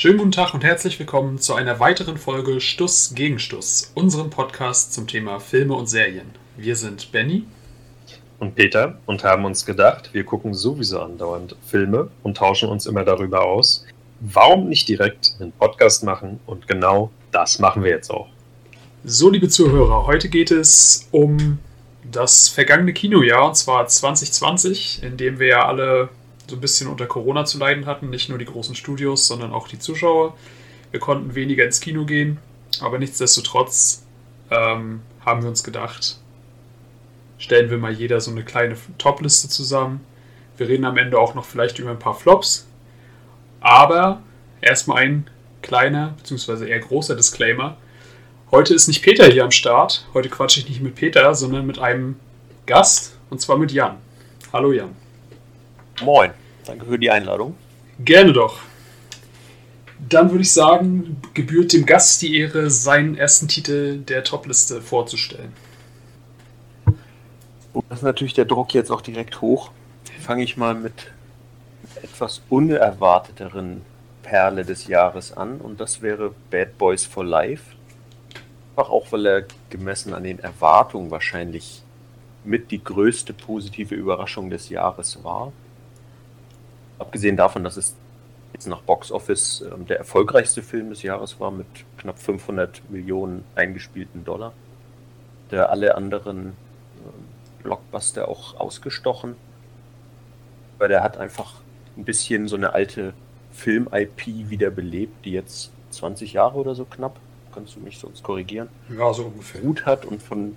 Schönen guten Tag und herzlich willkommen zu einer weiteren Folge Stuss gegen Stuss, unserem Podcast zum Thema Filme und Serien. Wir sind Benny und Peter und haben uns gedacht, wir gucken sowieso andauernd Filme und tauschen uns immer darüber aus. Warum nicht direkt einen Podcast machen? Und genau das machen wir jetzt auch. So, liebe Zuhörer, heute geht es um das vergangene Kinojahr, und zwar 2020, in dem wir ja alle so ein bisschen unter Corona zu leiden hatten. Nicht nur die großen Studios, sondern auch die Zuschauer. Wir konnten weniger ins Kino gehen, aber nichtsdestotrotz ähm, haben wir uns gedacht, stellen wir mal jeder so eine kleine Top-Liste zusammen. Wir reden am Ende auch noch vielleicht über ein paar Flops. Aber erstmal ein kleiner, beziehungsweise eher großer Disclaimer. Heute ist nicht Peter hier am Start. Heute quatsche ich nicht mit Peter, sondern mit einem Gast, und zwar mit Jan. Hallo Jan. Moin, danke für die Einladung. Gerne doch. Dann würde ich sagen, gebührt dem Gast die Ehre, seinen ersten Titel der Topliste vorzustellen. Das ist natürlich der Druck jetzt auch direkt hoch. Fange ich mal mit etwas unerwarteteren Perle des Jahres an und das wäre Bad Boys for Life. Einfach auch, weil er gemessen an den Erwartungen wahrscheinlich mit die größte positive Überraschung des Jahres war. Abgesehen davon, dass es jetzt nach Box Office äh, der erfolgreichste Film des Jahres war mit knapp 500 Millionen eingespielten Dollar. Der alle anderen äh, Blockbuster auch ausgestochen. Weil der hat einfach ein bisschen so eine alte Film-IP wiederbelebt, die jetzt 20 Jahre oder so knapp, kannst du mich sonst korrigieren, ja, so ungefähr. gut hat und von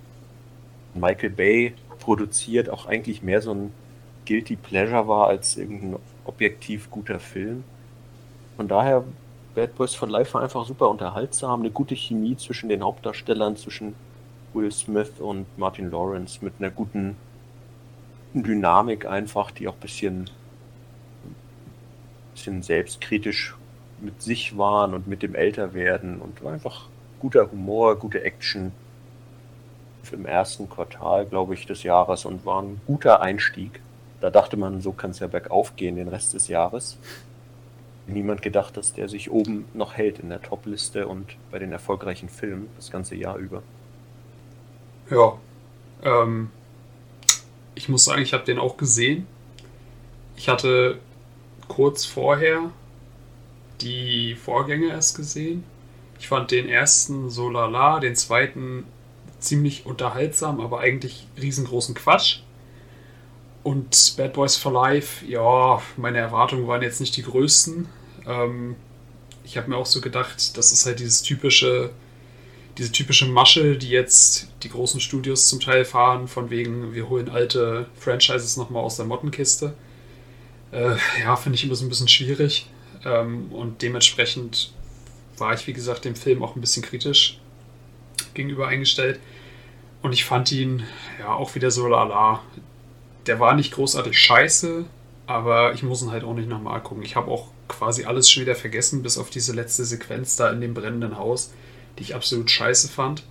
Michael Bay produziert, auch eigentlich mehr so ein Guilty Pleasure war als irgendein objektiv guter Film. Von daher, Bad Boys for Life war einfach super unterhaltsam, eine gute Chemie zwischen den Hauptdarstellern, zwischen Will Smith und Martin Lawrence mit einer guten Dynamik einfach, die auch ein bisschen, bisschen selbstkritisch mit sich waren und mit dem Älterwerden und war einfach guter Humor, gute Action im ersten Quartal, glaube ich, des Jahres und war ein guter Einstieg. Da dachte man, so kann es ja bergauf gehen den Rest des Jahres. Niemand gedacht, dass der sich oben noch hält in der Top-Liste und bei den erfolgreichen Filmen das ganze Jahr über. Ja, ähm, ich muss sagen, ich habe den auch gesehen. Ich hatte kurz vorher die Vorgänge erst gesehen. Ich fand den ersten so lala, den zweiten ziemlich unterhaltsam, aber eigentlich riesengroßen Quatsch. Und Bad Boys for Life, ja, meine Erwartungen waren jetzt nicht die größten. Ähm, ich habe mir auch so gedacht, das ist halt dieses typische, diese typische Masche, die jetzt die großen Studios zum Teil fahren, von wegen, wir holen alte Franchises nochmal aus der Mottenkiste. Äh, ja, finde ich immer so ein bisschen schwierig. Ähm, und dementsprechend war ich, wie gesagt, dem Film auch ein bisschen kritisch gegenüber eingestellt. Und ich fand ihn ja auch wieder so lala der war nicht großartig scheiße, aber ich muss ihn halt auch nicht nochmal gucken. Ich habe auch quasi alles schon wieder vergessen, bis auf diese letzte Sequenz da in dem brennenden Haus, die ich absolut scheiße fand,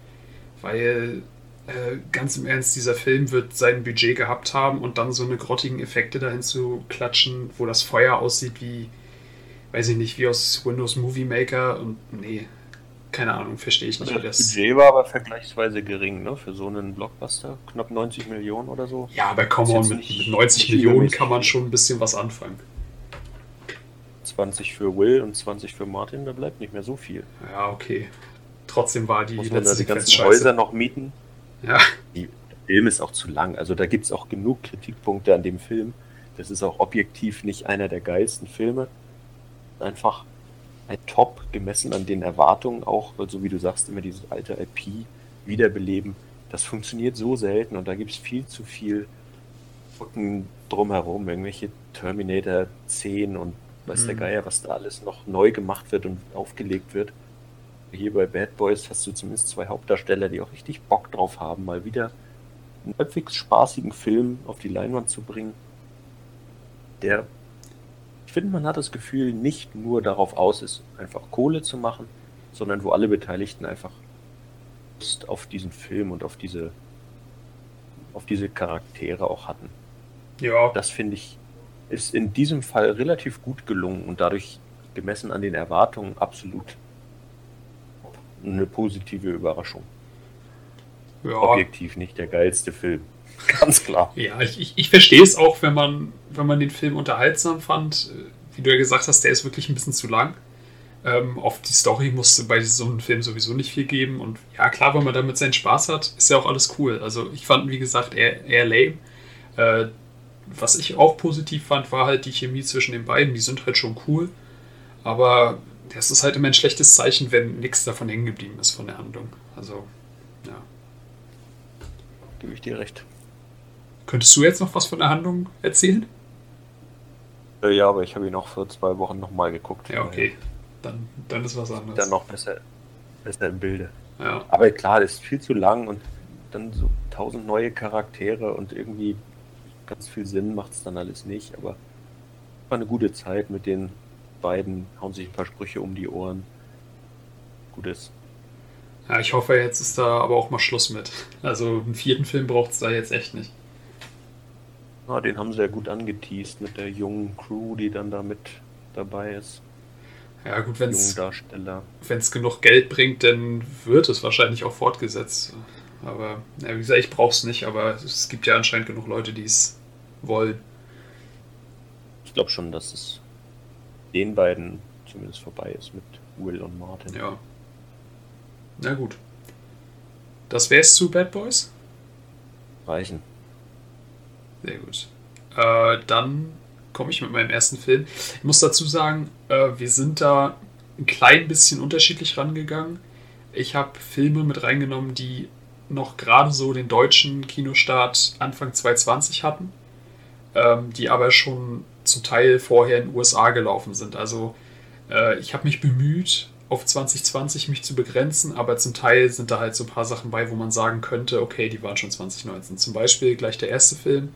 weil äh, ganz im Ernst, dieser Film wird sein Budget gehabt haben und dann so eine grottigen Effekte dahin zu klatschen, wo das Feuer aussieht wie, weiß ich nicht, wie aus Windows Movie Maker und nee, keine Ahnung, verstehe ich nicht. Also das Budget war aber vergleichsweise gering, ne? Für so einen Blockbuster. Knapp 90 Millionen oder so. Ja, aber komm on, mit, mit 90 Millionen kann man schon ein bisschen was anfangen. 20 für Will und 20 für Martin, da bleibt nicht mehr so viel. Ja, okay. Trotzdem war die Muss man da die ganzen Scheiße. Häuser noch mieten? Ja. Die, der Film ist auch zu lang. Also da gibt es auch genug Kritikpunkte an dem Film. Das ist auch objektiv nicht einer der geilsten Filme. Einfach ein Top gemessen an den Erwartungen auch, weil so wie du sagst, immer dieses alte IP wiederbeleben, das funktioniert so selten und da gibt es viel zu viel Rücken drumherum, irgendwelche Terminator 10 und weiß mhm. der Geier, was da alles noch neu gemacht wird und aufgelegt wird. Hier bei Bad Boys hast du zumindest zwei Hauptdarsteller, die auch richtig Bock drauf haben, mal wieder einen halbwegs spaßigen Film auf die Leinwand zu bringen, der ich finde, man hat das Gefühl, nicht nur darauf aus ist, einfach Kohle zu machen, sondern wo alle Beteiligten einfach Lust auf diesen Film und auf diese, auf diese Charaktere auch hatten. Ja. Das finde ich, ist in diesem Fall relativ gut gelungen und dadurch gemessen an den Erwartungen absolut eine positive Überraschung. Ja. Objektiv nicht der geilste Film. Ganz klar. Ja, ich, ich, ich verstehe es auch, wenn man, wenn man den Film unterhaltsam fand. Wie du ja gesagt hast, der ist wirklich ein bisschen zu lang. Ähm, auf die Story musste bei so einem Film sowieso nicht viel geben. Und ja, klar, wenn man damit seinen Spaß hat, ist ja auch alles cool. Also ich fand, wie gesagt, eher, eher lame. Äh, was ich auch positiv fand, war halt die Chemie zwischen den beiden. Die sind halt schon cool. Aber das ist halt immer ein schlechtes Zeichen, wenn nichts davon hängen geblieben ist von der Handlung. Also, ja. Gebe ich dir recht. Könntest du jetzt noch was von der Handlung erzählen? Äh, ja, aber ich habe ihn auch vor zwei Wochen nochmal geguckt. Ja, okay. Dann, dann ist was anderes. Dann noch besser, besser im Bilde. Ja. Aber klar, das ist viel zu lang und dann so tausend neue Charaktere und irgendwie ganz viel Sinn macht es dann alles nicht. Aber war eine gute Zeit mit den beiden, hauen sich ein paar Sprüche um die Ohren. Gutes. Ja, ich hoffe, jetzt ist da aber auch mal Schluss mit. Also einen vierten Film braucht es da jetzt echt nicht. Ja, den haben sie ja gut angeteased mit der jungen Crew, die dann da mit dabei ist. Ja, gut, wenn es genug Geld bringt, dann wird es wahrscheinlich auch fortgesetzt. Aber, ja, wie gesagt, ich brauche es nicht, aber es gibt ja anscheinend genug Leute, die es wollen. Ich glaube schon, dass es den beiden zumindest vorbei ist mit Will und Martin. Ja. Na gut. Das wär's zu Bad Boys? Reichen. Sehr gut. Äh, dann komme ich mit meinem ersten Film. Ich muss dazu sagen, äh, wir sind da ein klein bisschen unterschiedlich rangegangen. Ich habe Filme mit reingenommen, die noch gerade so den deutschen Kinostart Anfang 2020 hatten, ähm, die aber schon zum Teil vorher in den USA gelaufen sind. Also äh, ich habe mich bemüht, auf 2020 mich zu begrenzen, aber zum Teil sind da halt so ein paar Sachen bei, wo man sagen könnte, okay, die waren schon 2019. Zum Beispiel gleich der erste Film,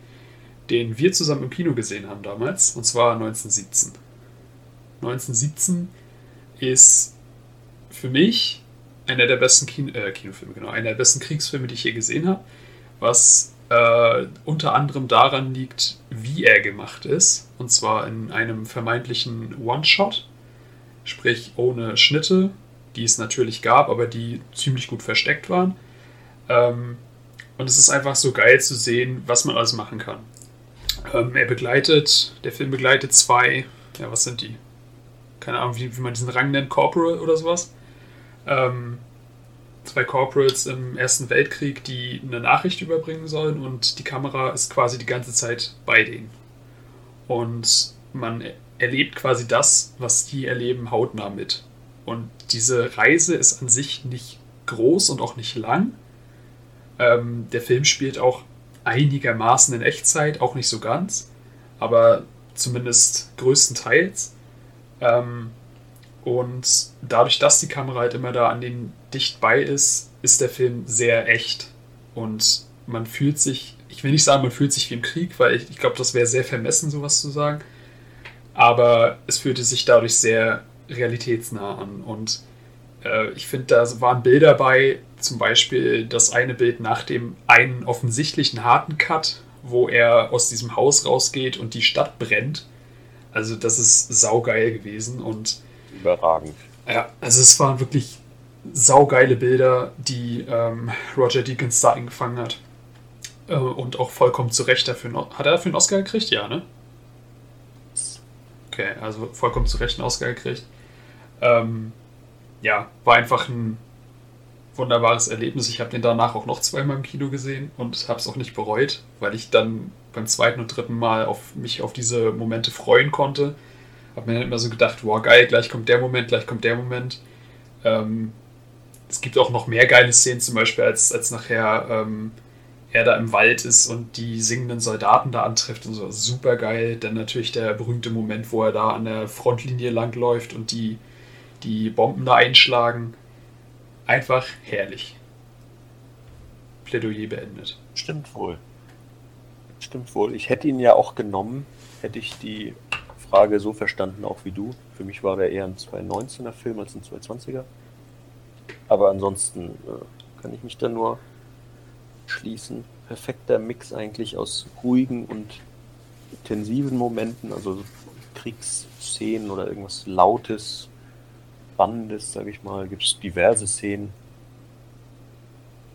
den wir zusammen im Kino gesehen haben damals, und zwar 1917. 1917 ist für mich einer der besten Kino, äh, Kinofilme, genau, einer der besten Kriegsfilme, die ich je gesehen habe, was äh, unter anderem daran liegt, wie er gemacht ist, und zwar in einem vermeintlichen One-Shot, sprich ohne Schnitte, die es natürlich gab, aber die ziemlich gut versteckt waren. Ähm, und es ist einfach so geil zu sehen, was man alles machen kann. Ähm, er begleitet, der Film begleitet zwei, ja, was sind die? Keine Ahnung, wie, wie man diesen Rang nennt, Corporal oder sowas. Ähm, zwei Corporals im Ersten Weltkrieg, die eine Nachricht überbringen sollen und die Kamera ist quasi die ganze Zeit bei denen. Und man erlebt quasi das, was die erleben, hautnah mit. Und diese Reise ist an sich nicht groß und auch nicht lang. Ähm, der Film spielt auch einigermaßen in Echtzeit, auch nicht so ganz, aber zumindest größtenteils. Ähm, und dadurch, dass die Kamera halt immer da an den dicht bei ist, ist der Film sehr echt. Und man fühlt sich, ich will nicht sagen, man fühlt sich wie im Krieg, weil ich, ich glaube, das wäre sehr vermessen, sowas zu sagen. Aber es fühlte sich dadurch sehr realitätsnah an. Und äh, ich finde, da waren Bilder bei, zum Beispiel das eine Bild nach dem einen offensichtlichen harten Cut, wo er aus diesem Haus rausgeht und die Stadt brennt. Also das ist saugeil gewesen und überragend. Ja, also es waren wirklich saugeile Bilder, die ähm, Roger Deakins da eingefangen hat. Äh, und auch vollkommen zu Recht dafür. Hat er dafür einen Oscar gekriegt? Ja, ne? Okay, also vollkommen zu Recht einen Oscar gekriegt. Ähm, ja, war einfach ein wunderbares Erlebnis. Ich habe den danach auch noch zweimal im Kino gesehen und habe es auch nicht bereut, weil ich dann beim zweiten und dritten Mal auf mich auf diese Momente freuen konnte habe mir dann immer so gedacht, wow, geil, gleich kommt der Moment, gleich kommt der Moment. Ähm, es gibt auch noch mehr geile Szenen, zum Beispiel, als, als nachher ähm, er da im Wald ist und die singenden Soldaten da antrifft und so. Super geil. Dann natürlich der berühmte Moment, wo er da an der Frontlinie langläuft und die, die Bomben da einschlagen. Einfach herrlich. Plädoyer beendet. Stimmt wohl. Stimmt wohl. Ich hätte ihn ja auch genommen, hätte ich die Frage so verstanden, auch wie du. Für mich war der eher ein 2019er Film als ein 2020er. Aber ansonsten äh, kann ich mich da nur schließen. Perfekter Mix eigentlich aus ruhigen und intensiven Momenten, also Kriegsszenen oder irgendwas Lautes, Spannendes, sage ich mal, gibt es diverse Szenen.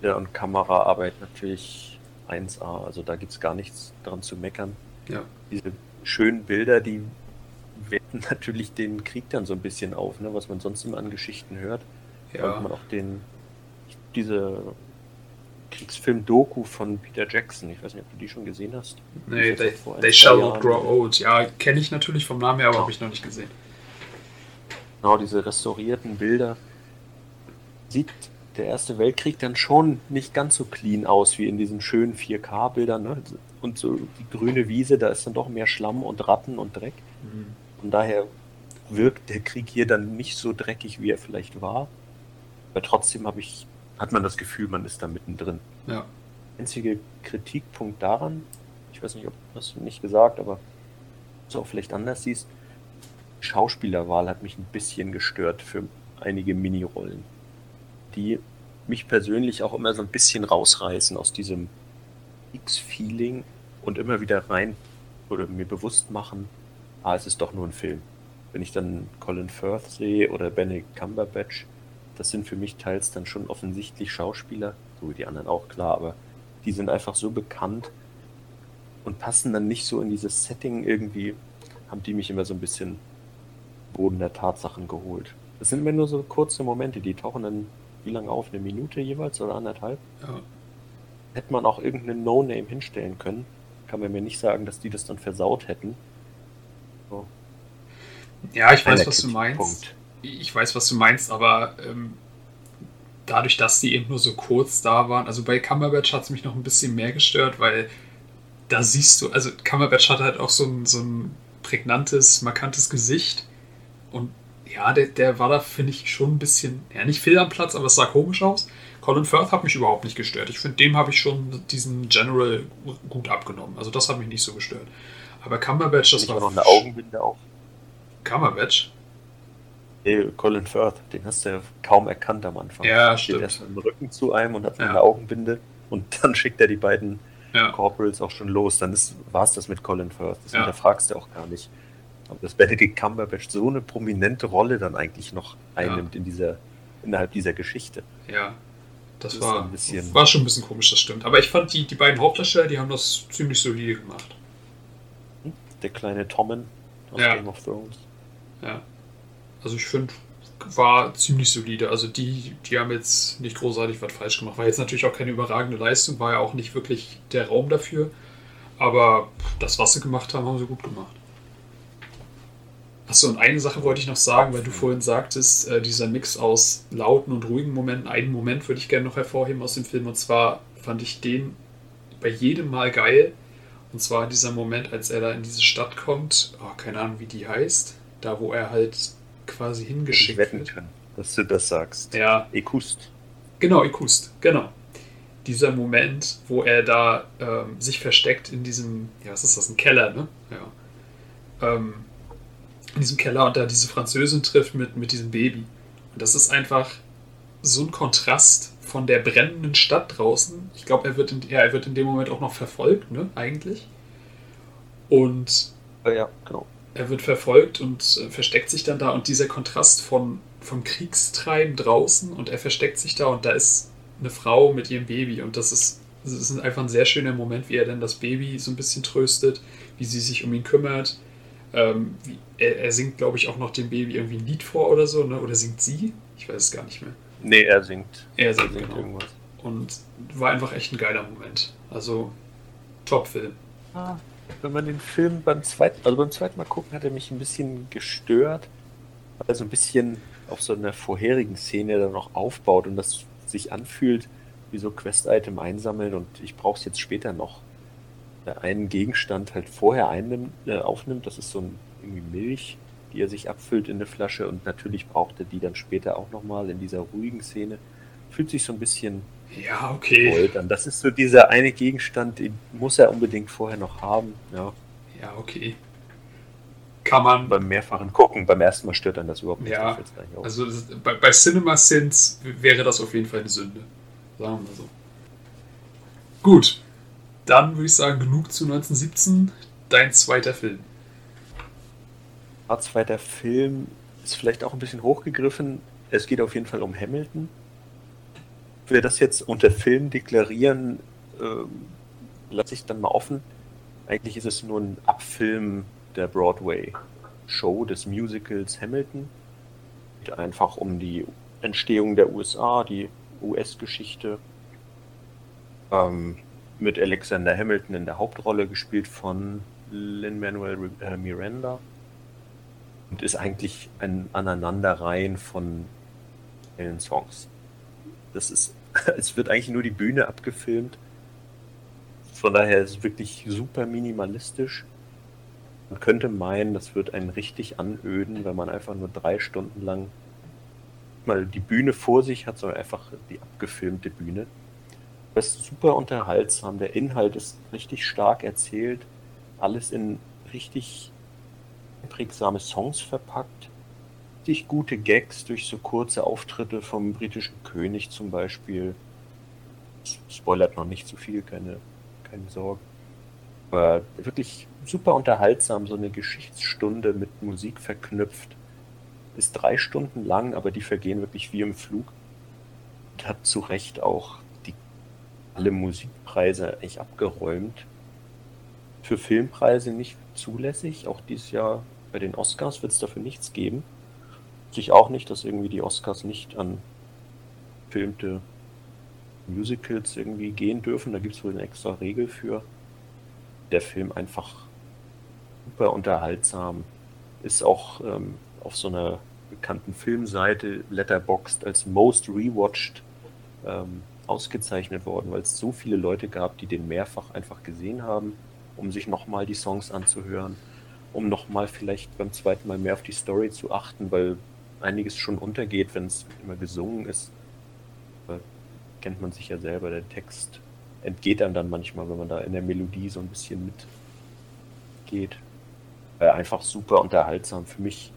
Ja, und Kameraarbeit natürlich 1A, also da gibt es gar nichts dran zu meckern. Ja. Diese schönen Bilder, die werten natürlich den Krieg dann so ein bisschen auf, ne, was man sonst immer an Geschichten hört. Ja. Und man auch den, diese Kriegsfilm-Doku von Peter Jackson, ich weiß nicht, ob du die schon gesehen hast. Nee, ist they, they Shall Not Grow Old. Ja, kenne ich natürlich vom Namen her, aber Ja. habe ich noch nicht gesehen. Genau, diese restaurierten Bilder. Sieht der Erste Weltkrieg dann schon nicht ganz so clean aus wie in diesen schönen 4K-Bildern. Ne? Und so die grüne Wiese, da ist dann doch mehr Schlamm und Ratten und Dreck. Von daher wirkt der Krieg hier dann nicht so dreckig, wie er vielleicht war. Aber trotzdem habe ich, hat man das Gefühl, man ist da mittendrin. Ja. einzige Kritikpunkt daran, ich weiß nicht, ob hast du nicht gesagt, aber du auch vielleicht anders siehst, Schauspielerwahl hat mich ein bisschen gestört für einige Minirollen, die mich persönlich auch immer so ein bisschen rausreißen aus diesem X-Feeling und immer wieder rein oder mir bewusst machen, ah, es ist doch nur ein Film. Wenn ich dann Colin Firth sehe oder Benedict Cumberbatch, das sind für mich teils dann schon offensichtlich Schauspieler, so wie die anderen auch klar, aber die sind einfach so bekannt und passen dann nicht so in dieses Setting irgendwie, haben die mich immer so ein bisschen Boden der Tatsachen geholt. Das sind immer nur so kurze Momente, die tauchen dann wie lange auf? Eine Minute jeweils oder anderthalb? Ja. Hätte man auch irgendeinen No-Name hinstellen können, kann man mir nicht sagen, dass die das dann versaut hätten. So, Ja, ich weiß, was du meinst. Kritikpunkt. Ich weiß, was du meinst, aber ähm, dadurch, dass die eben nur so kurz da waren, also bei Cumberbatch hat es mich noch ein bisschen mehr gestört, weil da siehst du, also Cumberbatch hat halt auch so ein, so ein prägnantes, markantes Gesicht und ja, der, der war da, finde ich, schon ein bisschen, ja, nicht fehl am Platz, aber es sah komisch aus. Colin Firth hat mich überhaupt nicht gestört. Ich finde, dem habe ich schon diesen General gut abgenommen. Also das hat mich nicht so gestört. Aber Cumberbatch, das Ich war noch eine Augenbinde auf. Cumberbatch? Hey, Colin Firth, den hast du ja kaum erkannt am Anfang. Ja, Steht stimmt. erst mit dem Rücken zu einem und hat Ja. eine Augenbinde und dann schickt er die beiden Ja. Corporals auch schon los. Dann war es das mit Colin Firth. Das Ja. hinterfragst du auch gar nicht. Aber dass Benedict Cumberbatch so eine prominente Rolle dann eigentlich noch einnimmt in dieser, innerhalb dieser Geschichte. Ja, das, Das war, ein bisschen- war schon ein bisschen komisch, das stimmt. Aber ich fand, die, die beiden Hauptdarsteller, die haben das ziemlich solide gemacht. Der kleine Tommen aus Ja. Game of Thrones. Ja. Also ich finde, war ziemlich solide. Also die, die haben jetzt nicht großartig was falsch gemacht. War jetzt natürlich auch keine überragende Leistung, war ja auch nicht wirklich der Raum dafür. Aber das, was sie gemacht haben, haben sie gut gemacht. Achso, und eine Sache wollte ich noch sagen, weil du vorhin sagtest, äh, dieser Mix aus lauten und ruhigen Momenten. Einen Moment würde ich gerne noch hervorheben aus dem Film. Und zwar fand ich den bei jedem Mal geil. Und zwar dieser Moment, als er da in diese Stadt kommt. Oh, keine Ahnung, wie die heißt. Da, wo er halt quasi Ich hingeschickt wetten wird. können, dass du das sagst. Ja, Ekust. Genau, Ikust, genau. Dieser Moment, wo er da ähm, sich versteckt in diesem, ja, was ist das, ein Keller, ne? Ja. Ähm, in diesem Keller und da diese Französin trifft mit, mit diesem Baby. Und das ist einfach so ein Kontrast von der brennenden Stadt draußen. Ich glaube, er, wird in- ja, er wird in dem Moment auch noch verfolgt, ne, eigentlich. Und Äh, ja, genau. er wird verfolgt und äh, versteckt sich dann da und dieser Kontrast von, vom Kriegstreiben draußen und er versteckt sich da und da ist eine Frau mit ihrem Baby und das ist, das ist einfach ein sehr schöner Moment, wie er dann das Baby so ein bisschen tröstet, wie sie sich um ihn kümmert. Ähm, er, er singt, glaube ich, auch noch dem Baby irgendwie ein Lied vor oder so, ne? oder singt sie? Ich weiß es gar nicht mehr. Nee, er singt. Er singt, genau. irgendwas. Und war einfach echt ein geiler Moment. Also, Top-Film. Ah, wenn man den Film beim zweiten, also beim zweiten Mal gucken, hat er mich ein bisschen gestört, weil er so ein bisschen auf so einer vorherigen Szene dann noch aufbaut und das sich anfühlt wie so Quest-Item einsammeln und ich brauche es jetzt später noch. Der einen Gegenstand halt vorher einnimmt, äh, aufnimmt, das ist so ein irgendwie Milch, die er sich abfüllt in eine Flasche und natürlich braucht er die dann später auch nochmal in dieser ruhigen Szene. Fühlt sich so ein bisschen Ja, okay. An. Das ist so dieser eine Gegenstand, den muss er unbedingt vorher noch haben. Ja, Ja, okay. Kann man. beim mehrfachen Gucken, beim ersten Mal stört dann das überhaupt nicht. Ja. Also das, bei, bei Cinema Sins wäre das auf jeden Fall eine Sünde. Sagen wir so. Gut. Dann würde ich sagen, genug zu 1917. Dein zweiter Film. zweiter Film ist vielleicht auch ein bisschen hochgegriffen. Es geht auf jeden Fall um Hamilton. Wir das jetzt unter Film deklarieren, äh, lasse ich dann mal offen. Eigentlich ist es nur ein Abfilm der Broadway-Show des Musicals Hamilton. Geht einfach um die Entstehung der USA, die US-Geschichte. Ähm, mit Alexander Hamilton in der Hauptrolle, gespielt von Lin-Manuel äh, Miranda. Und ist eigentlich ein Aneinanderreihen von Songs. Das ist, es wird eigentlich nur die Bühne abgefilmt. Von daher ist es wirklich super minimalistisch. Man könnte meinen, das wird einen richtig anöden, wenn man einfach nur drei Stunden lang mal die Bühne vor sich hat, sondern einfach die abgefilmte Bühne. Das ist super unterhaltsam. Der Inhalt ist richtig stark erzählt. Alles in richtig prägsame Songs verpackt. Richtig gute Gags durch so kurze Auftritte vom britischen König zum Beispiel. Spoilert noch nicht zu viel, keine, keine Sorge. Aber wirklich super unterhaltsam, so eine Geschichtsstunde mit Musik verknüpft. Ist drei Stunden lang, aber die vergehen wirklich wie im Flug. Und hat zu Recht auch alle Musikpreise eigentlich abgeräumt. Für Filmpreise nicht zulässig. Auch dieses Jahr bei den Oscars wird es dafür nichts geben. Ich auch nicht, dass irgendwie die Oscars nicht an filmte Musicals irgendwie gehen dürfen. Da gibt es wohl eine extra Regel für. Der Film einfach super unterhaltsam. Ist auch ähm, auf so einer bekannten Filmseite Letterboxd als Most Rewatched ähm, ausgezeichnet worden, weil es so viele Leute gab, die den mehrfach einfach gesehen haben, um sich nochmal die Songs anzuhören, um nochmal vielleicht beim zweiten Mal mehr auf die Story zu achten, weil einiges schon untergeht, wenn es immer gesungen ist. Aber kennt man sich ja selber, der Text entgeht einem dann manchmal, wenn man da in der Melodie so ein bisschen mitgeht. Äh, einfach super unterhaltsam. Für mich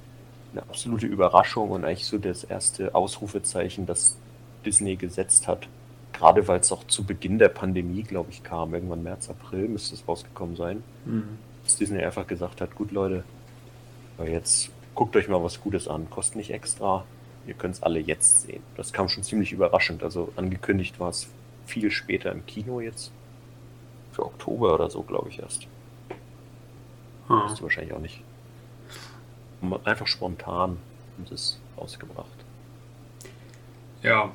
eine absolute Überraschung und eigentlich so das erste Ausrufezeichen, das Disney gesetzt hat Gerade weil es auch zu Beginn der Pandemie, glaube ich, kam. Irgendwann März, April müsste es rausgekommen sein. Mhm. Dass Disney einfach gesagt hat, gut Leute, jetzt guckt euch mal was Gutes an. Kostet nicht extra. Ihr könnt es alle jetzt sehen. Das kam schon ziemlich überraschend. Also angekündigt war es viel später im Kino jetzt. Für Oktober oder so, glaube ich erst. Hm. Weißt du wahrscheinlich auch nicht. Einfach spontan haben sie es rausgebracht. Ja,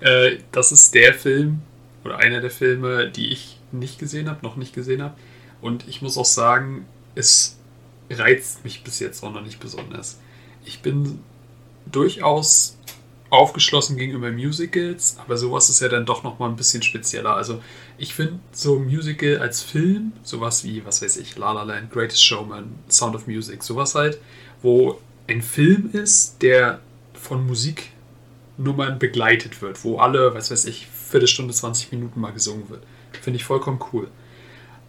äh, das ist der Film oder einer der Filme, die ich nicht gesehen habe, noch nicht gesehen habe. Und ich muss auch sagen, es reizt mich bis jetzt auch noch nicht besonders. Ich bin durchaus aufgeschlossen gegenüber Musicals, aber sowas ist ja dann doch noch mal ein bisschen spezieller. Also ich finde so ein Musical als Film, sowas wie, was weiß ich, La La Land, Greatest Showman, Sound of Music, sowas halt, wo ein Film ist, der von Musik Nummern begleitet wird, wo alle, was weiß ich, Viertelstunde, 20 Minuten mal gesungen wird. Finde ich vollkommen cool.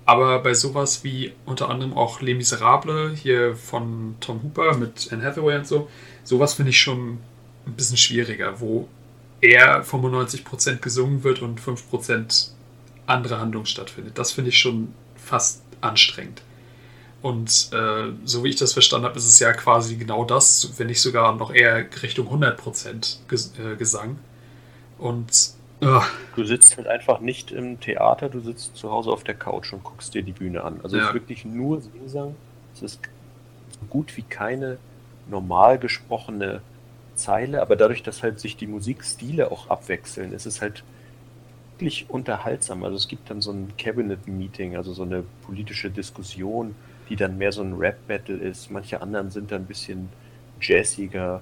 Aber bei sowas wie unter anderem auch Les Miserables hier von Tom Hooper mit Anne Hathaway und so, sowas finde ich schon ein bisschen schwieriger, wo eher 95% gesungen wird und 5% andere Handlung stattfindet. Das finde ich schon fast anstrengend. Und äh, so wie ich das verstanden habe, ist es ja quasi genau das, wenn nicht sogar noch eher Richtung 100% Ges äh, Gesang. Und. Uh. Du sitzt halt einfach nicht im Theater, du sitzt zu Hause auf der Couch und guckst dir die Bühne an. Also ja. es ist wirklich nur Singsang. Es ist so gut wie keine normal gesprochene Zeile, aber dadurch, dass halt sich die Musikstile auch abwechseln, ist es halt wirklich unterhaltsam. Also es gibt dann so ein Cabinet-Meeting, also so eine politische Diskussion die dann mehr so ein Rap-Battle ist. Manche anderen sind dann ein bisschen jazziger,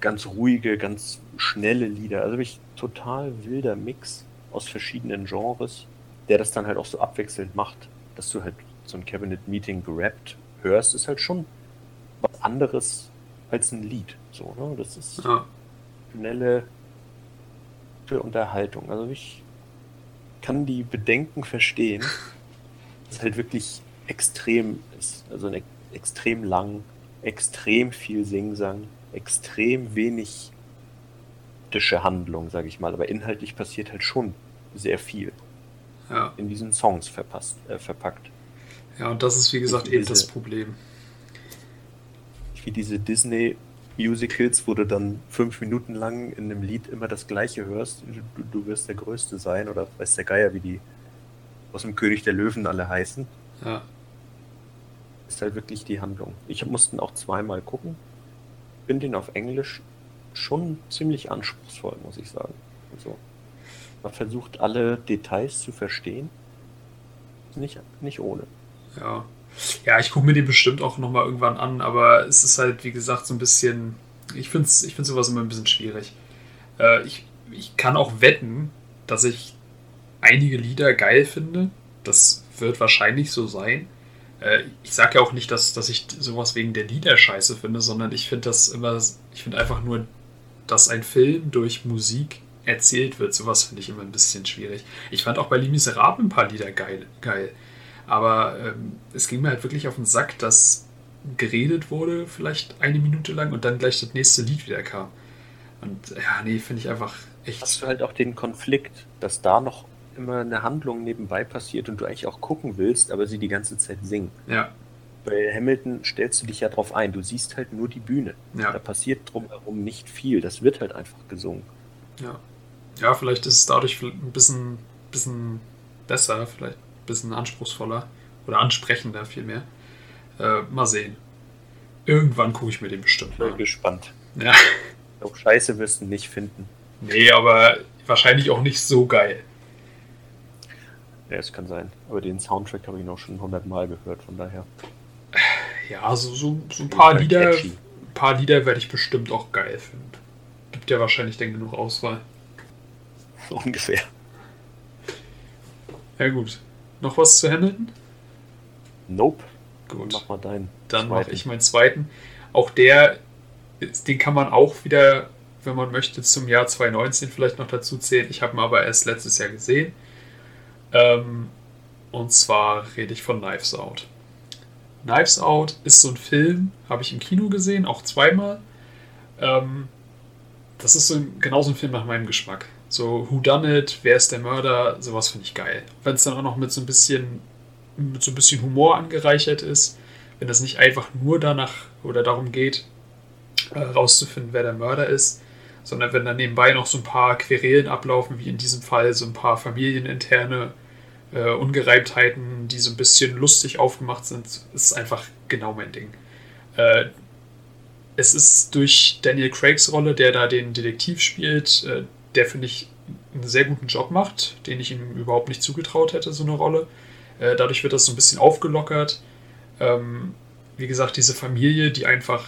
ganz ruhige, ganz schnelle Lieder. Also wirklich total wilder Mix aus verschiedenen Genres, der das dann halt auch so abwechselnd macht, dass du halt so ein Cabinet-Meeting gerappt hörst, ist halt schon was anderes als ein Lied. So, ne? Das ist ja. schnelle Unterhaltung. Also ich kann die Bedenken verstehen. Das ist halt wirklich extrem. Also ein extrem lang, extrem viel Singsang, extrem wenig politische Handlung, sage ich mal. Aber inhaltlich passiert halt schon sehr viel. Ja. In diesen Songs verpasst, äh, verpackt. Ja, und das ist wie gesagt eben das Problem. wie diese Disney-Musicals, wo du dann fünf Minuten lang in einem Lied immer das Gleiche hörst. Du, du wirst der Größte sein oder weiß der Geier, wie die aus dem König der Löwen alle heißen. Ja. Ist halt wirklich die Handlung. Ich musste auch zweimal gucken. Finde ihn auf Englisch schon ziemlich anspruchsvoll, muss ich sagen. Also, man versucht alle Details zu verstehen. Nicht, nicht ohne. Ja. Ja, ich gucke mir den bestimmt auch nochmal irgendwann an, aber es ist halt, wie gesagt, so ein bisschen. Ich finde ich find sowas immer ein bisschen schwierig. Äh, ich, ich kann auch wetten, dass ich einige Lieder geil finde. Das wird wahrscheinlich so sein. Äh, ich sage ja auch nicht, dass, dass ich sowas wegen der Lieder scheiße finde, sondern ich finde das immer. Ich finde einfach nur, dass ein Film durch Musik erzählt wird. Sowas finde ich immer ein bisschen schwierig. Ich fand auch bei Les Miserables ein paar Lieder geil. geil. Aber ähm, es ging mir halt wirklich auf den Sack, dass geredet wurde, vielleicht eine Minute lang und dann gleich das nächste Lied wieder kam. Und ja, nee, finde ich einfach echt. Hast du halt auch den Konflikt, dass da noch immer eine Handlung nebenbei passiert und du eigentlich auch gucken willst, aber sie die ganze Zeit singen. Ja. Bei Hamilton stellst du dich ja drauf ein, du siehst halt nur die Bühne. Ja. Da passiert drumherum nicht viel, das wird halt einfach gesungen. Ja. Ja, vielleicht ist es dadurch ein bisschen, bisschen besser, vielleicht ein bisschen anspruchsvoller oder ansprechender vielmehr. Äh, mal sehen. Irgendwann gucke ich mir den bestimmt Ich bin gespannt. Ja. Auch Scheiße wirst du nicht finden. Nee, aber wahrscheinlich auch nicht so geil. Ja, es kann sein. Aber den Soundtrack habe ich noch schon hundertmal gehört, von daher. Ja, so, so, so ein paar Lieder, catchy. paar Lieder werde ich bestimmt auch geil finden. Gibt ja wahrscheinlich dann genug Auswahl. Ungefähr. Ja gut. Noch was zu Hamilton? Nope. Gut. Mach mal deinen. Dann mache ich meinen zweiten. Auch der, den kann man auch wieder, wenn man möchte, zum Jahr 2019 vielleicht noch dazu zählen. Ich habe ihn aber erst letztes Jahr gesehen. Ähm, und zwar rede ich von Knives Out. Knives Out ist so ein Film, habe ich im Kino gesehen, auch zweimal. Ähm, das ist so ein, genau so ein Film nach meinem Geschmack. So Who Done It, wer ist der Mörder, sowas finde ich geil. Wenn es dann auch noch mit so ein bisschen mit so ein bisschen Humor angereichert ist, wenn das nicht einfach nur danach oder darum geht, äh, rauszufinden, wer der Mörder ist, sondern wenn dann nebenbei noch so ein paar Querelen ablaufen, wie in diesem Fall so ein paar familieninterne äh, Ungereimtheiten, die so ein bisschen lustig aufgemacht sind, ist einfach genau mein Ding. Äh, es ist durch Daniel Craigs Rolle, der da den Detektiv spielt, äh, der finde ich einen sehr guten Job macht, den ich ihm überhaupt nicht zugetraut hätte, so eine Rolle. Äh, dadurch wird das so ein bisschen aufgelockert. Ähm, wie gesagt, diese Familie, die einfach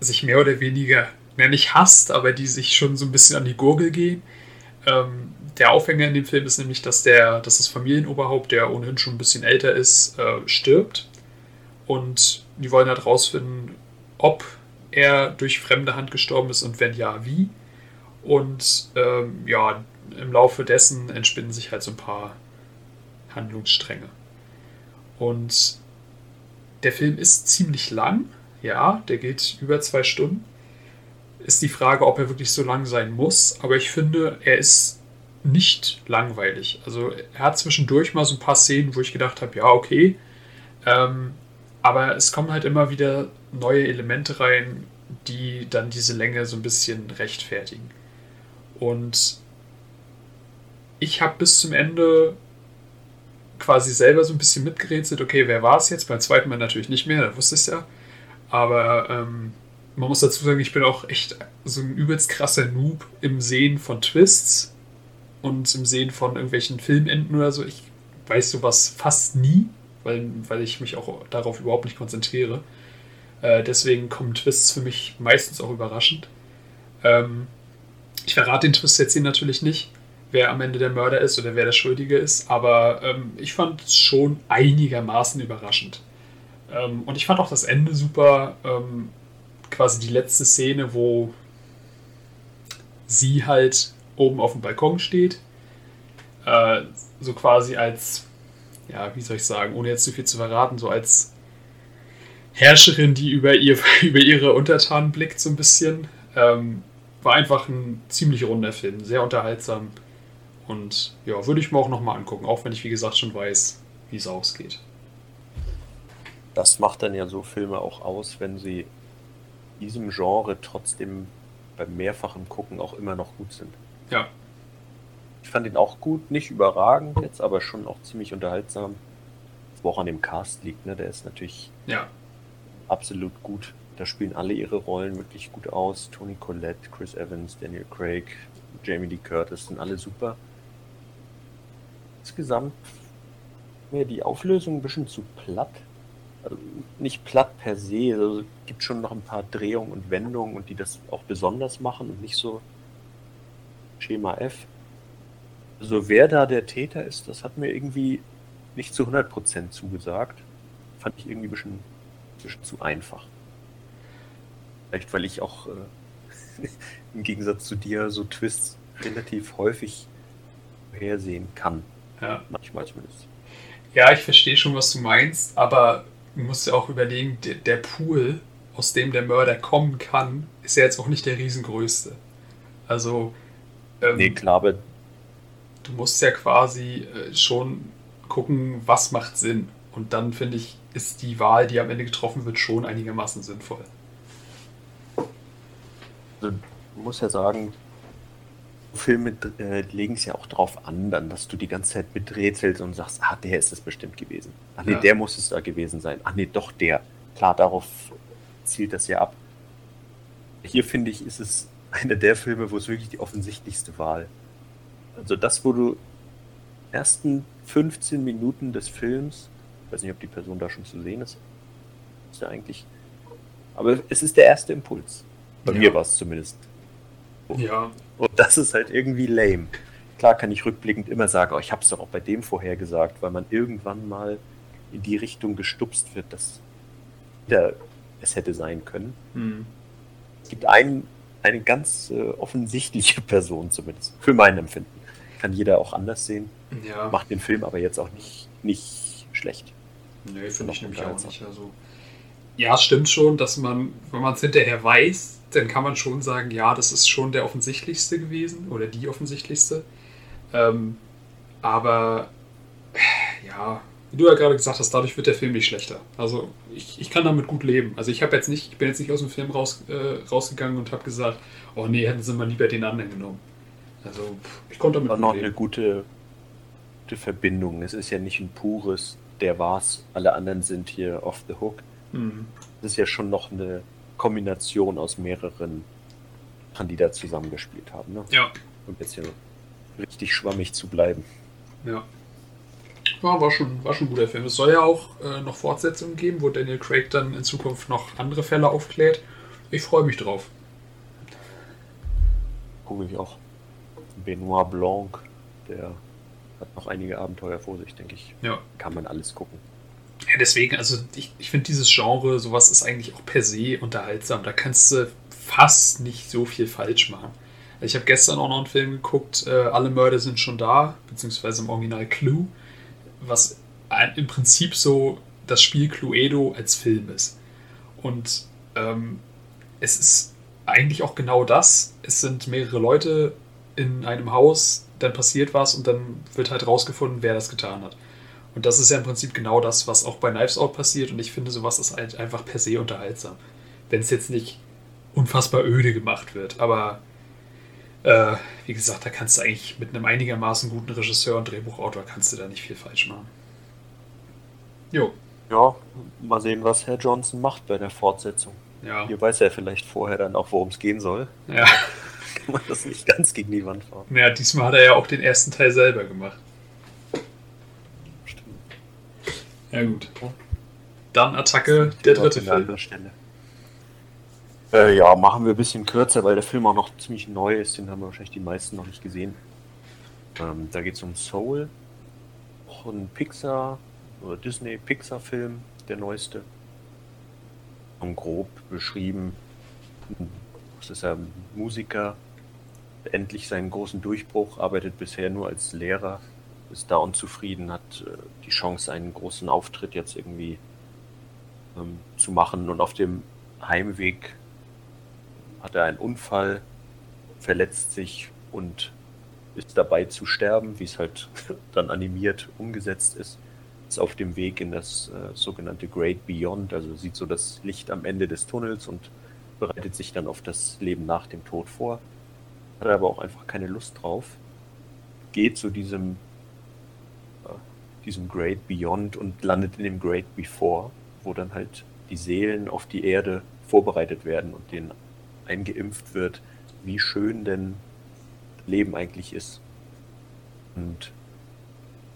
sich mehr oder weniger, na nicht hasst, aber die sich schon so ein bisschen an die Gurgel gehen. Ähm, der Aufhänger in dem Film ist nämlich, dass, der, dass das Familienoberhaupt, der ohnehin schon ein bisschen älter ist, äh, stirbt. Und die wollen halt rausfinden, ob er durch fremde Hand gestorben ist und wenn ja, wie. Und ähm, ja, im Laufe dessen entspinnen sich halt so ein paar Handlungsstränge. Und der Film ist ziemlich lang, ja, der geht über zwei Stunden. Ist die Frage, ob er wirklich so lang sein muss, aber ich finde, er ist nicht langweilig. Also er hat zwischendurch mal so ein paar Szenen, wo ich gedacht habe, ja, okay. Ähm, aber es kommen halt immer wieder neue Elemente rein, die dann diese Länge so ein bisschen rechtfertigen. Und ich habe bis zum Ende quasi selber so ein bisschen mitgerätselt, okay, wer war es jetzt? Beim zweiten Mal natürlich nicht mehr, da wusste ich es ja. Aber ähm, man muss dazu sagen, ich bin auch echt so ein übelst krasser Noob im Sehen von Twists und im Sehen von irgendwelchen Filmenden oder so. Ich weiß sowas fast nie, weil, weil ich mich auch darauf überhaupt nicht konzentriere. Äh, deswegen kommen Twists für mich meistens auch überraschend. Ähm, ich verrate den Twist jetzt hier natürlich nicht, wer am Ende der Mörder ist oder wer der Schuldige ist, aber ähm, ich fand es schon einigermaßen überraschend. Ähm, und ich fand auch das Ende super. Ähm, quasi die letzte Szene, wo sie halt oben auf dem Balkon steht. Äh, so quasi als, ja, wie soll ich sagen, ohne jetzt zu viel zu verraten, so als Herrscherin, die über, ihr, über ihre Untertanen blickt, so ein bisschen. Ähm, war einfach ein ziemlich runder Film, sehr unterhaltsam. Und ja, würde ich mir auch nochmal angucken, auch wenn ich, wie gesagt, schon weiß, wie es ausgeht. Das macht dann ja so Filme auch aus, wenn sie diesem Genre trotzdem beim mehrfachen Gucken auch immer noch gut sind. Ja. Ich fand ihn auch gut, nicht überragend jetzt, aber schon auch ziemlich unterhaltsam. Was auch an dem Cast liegt, ne? Der ist natürlich Ja. absolut gut. Da spielen alle ihre Rollen wirklich gut aus. Tony Collette, Chris Evans, Daniel Craig, Jamie Lee Curtis sind alle super. Insgesamt mir die Auflösung ein bisschen zu platt. Also nicht platt per se, also es gibt schon noch ein paar Drehungen und Wendungen und die das auch besonders machen und nicht so Schema F. Also wer da der Täter ist, das hat mir irgendwie nicht zu 100% zugesagt. Fand ich irgendwie ein bisschen, ein bisschen zu einfach. Vielleicht weil ich auch äh, im Gegensatz zu dir so Twists relativ häufig vorhersehen kann. Ja. Manchmal zumindest. Ja, ich verstehe schon, was du meinst, aber du musst ja auch überlegen, der, der Pool, aus dem der Mörder kommen kann, ist ja jetzt auch nicht der riesengrößte. Also, ähm, Nee, klar, aber du musst ja quasi äh, schon gucken, was macht Sinn. Und dann finde ich, ist die Wahl, die am Ende getroffen wird, schon einigermaßen sinnvoll. also, man muss ja sagen, Filme äh, legen es ja auch drauf an, dann, dass du die ganze Zeit miträtselst und sagst, ah, der ist es bestimmt gewesen. Ach nee, Ja. der muss es da gewesen sein. Ach nee, doch der. Klar, darauf zielt das ja ab. Hier finde ich, ist es einer der Filme, wo es wirklich die offensichtlichste Wahl. Also das, wo du ersten 15 Minuten des Films, ich weiß nicht, ob die Person da schon zu sehen ist, ist ja eigentlich, aber es ist der erste Impuls. Bei Ja. mir war es zumindest. Ja, Und das ist halt irgendwie lame. Klar kann ich rückblickend immer sagen, oh, ich habe es doch auch bei dem vorhergesagt, weil man irgendwann mal in die Richtung gestupst wird, dass der es hätte sein können. hm. Es gibt einen, eine ganz äh, offensichtliche Person zumindest, für mein Empfinden. Kann jeder auch anders sehen, ja. macht den Film aber jetzt auch nicht, nicht schlecht. Nee, finde ich nämlich auch nicht. Also, ja, es stimmt schon, dass man, wenn man es hinterher weiß, dann kann man schon sagen, ja, das ist schon der offensichtlichste gewesen oder die offensichtlichste. Ähm, aber ja, wie du ja gerade gesagt hast, dadurch wird der Film nicht schlechter. Also ich, ich kann damit gut leben. Also ich habe jetzt nicht, ich bin jetzt nicht aus dem Film raus, äh, rausgegangen und habe gesagt, oh nee, hätten sie mal lieber den anderen genommen. Also ich konnte damit gut noch eine leben. gute, gute Verbindung. Es ist ja nicht ein pures, der war's, alle anderen sind hier off the hook. Mhm. Das ist ja schon noch eine Kombination aus mehreren die da zusammengespielt haben. Ne? Ja, Um jetzt hier richtig schwammig zu bleiben. Ja. Ja, war schon, war schon ein guter Film. Es soll ja auch äh, noch Fortsetzungen geben, wo Daniel Craig dann in Zukunft noch andere Fälle aufklärt. Ich freue mich drauf. Gucke ich auch. Benoit Blanc, der hat noch einige Abenteuer vor sich, denke ich. Ja. Kann man alles gucken. ja deswegen, also ich, ich finde dieses Genre, sowas ist eigentlich auch per se unterhaltsam. Da kannst du fast nicht so viel falsch machen. Ich habe gestern auch noch einen Film geguckt, äh, Alle Mörder sind schon da, beziehungsweise im Original Clue, was im Prinzip so das Spiel Cluedo als Film ist. Und ähm, es ist eigentlich auch genau das. Es sind mehrere Leute in einem Haus, dann passiert was und dann wird halt rausgefunden, wer das getan hat. Und das ist ja im Prinzip genau das, was auch bei Knives Out passiert. Und ich finde, sowas ist halt einfach per se unterhaltsam. Wenn es jetzt nicht unfassbar öde gemacht wird. Aber äh, wie gesagt, da kannst du eigentlich mit einem einigermaßen guten Regisseur und Drehbuchautor kannst du da nicht viel falsch machen. Jo, Ja, mal sehen, was Herr Johnson macht bei der Fortsetzung. ja. Hier weiß er vielleicht vorher dann auch, worum es gehen soll. Ja. Kann man das nicht ganz gegen die Wand fahren. ja, diesmal hat er ja auch den ersten Teil selber gemacht. Stimmt. Ja, gut. Dann Attacke, der dritte An Film. anderer Stelle. Äh, ja, machen wir ein bisschen kürzer, weil der Film auch noch ziemlich neu ist. Den haben wahrscheinlich die meisten noch nicht gesehen. Ähm, da geht es um Soul. Auch ein Pixar oder Disney-Pixar-Film, der neueste. Und grob beschrieben. Das ist ein Musiker, endlich seinen großen Durchbruch, arbeitet bisher nur als Lehrer, ist da unzufrieden, hat äh, die Chance, einen großen Auftritt jetzt irgendwie ähm, zu machen. Und auf dem Heimweg hat er einen Unfall, verletzt sich und ist dabei zu sterben, wie es halt dann animiert umgesetzt ist. Ist auf dem Weg in das äh, sogenannte Great Beyond, also sieht so das Licht am Ende des Tunnels und bereitet sich dann auf das Leben nach dem Tod vor, hat aber auch einfach keine Lust drauf, geht zu diesem, äh, diesem Great Beyond und landet in dem Great Before, wo dann halt die Seelen auf die Erde vorbereitet werden und denen eingeimpft wird, wie schön denn Leben eigentlich ist. Und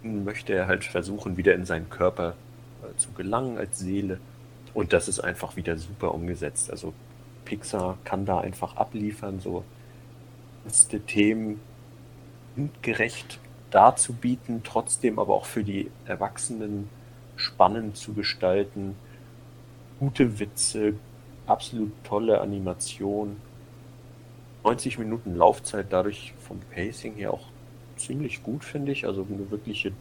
möchte er halt versuchen, wieder in seinen Körper äh, zu gelangen als Seele. Und das ist einfach wieder super umgesetzt. Also Pixar kann da einfach abliefern, so ernste Themen gerecht darzubieten, trotzdem aber auch für die Erwachsenen spannend zu gestalten. Gute Witze, absolut tolle Animation. 90 Minuten Laufzeit, dadurch vom Pacing her auch ziemlich gut, finde ich. Also eine wirkliche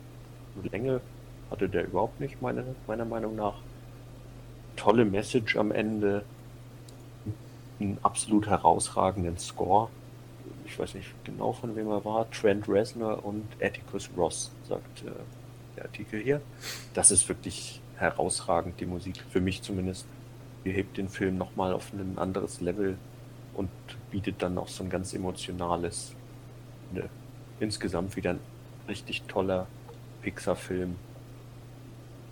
Länge hatte der überhaupt nicht, meine, meiner Meinung nach. Tolle Message am Ende. Einen absolut herausragenden Score. Ich weiß nicht genau von wem er war. Trent Reznor und Atticus Ross, sagt äh, der Artikel hier. Das ist wirklich herausragend, die Musik. Für mich zumindest. Hebt den Film nochmal auf ein anderes Level und bietet dann auch so ein ganz emotionales, ne, insgesamt wieder ein richtig toller Pixar-Film.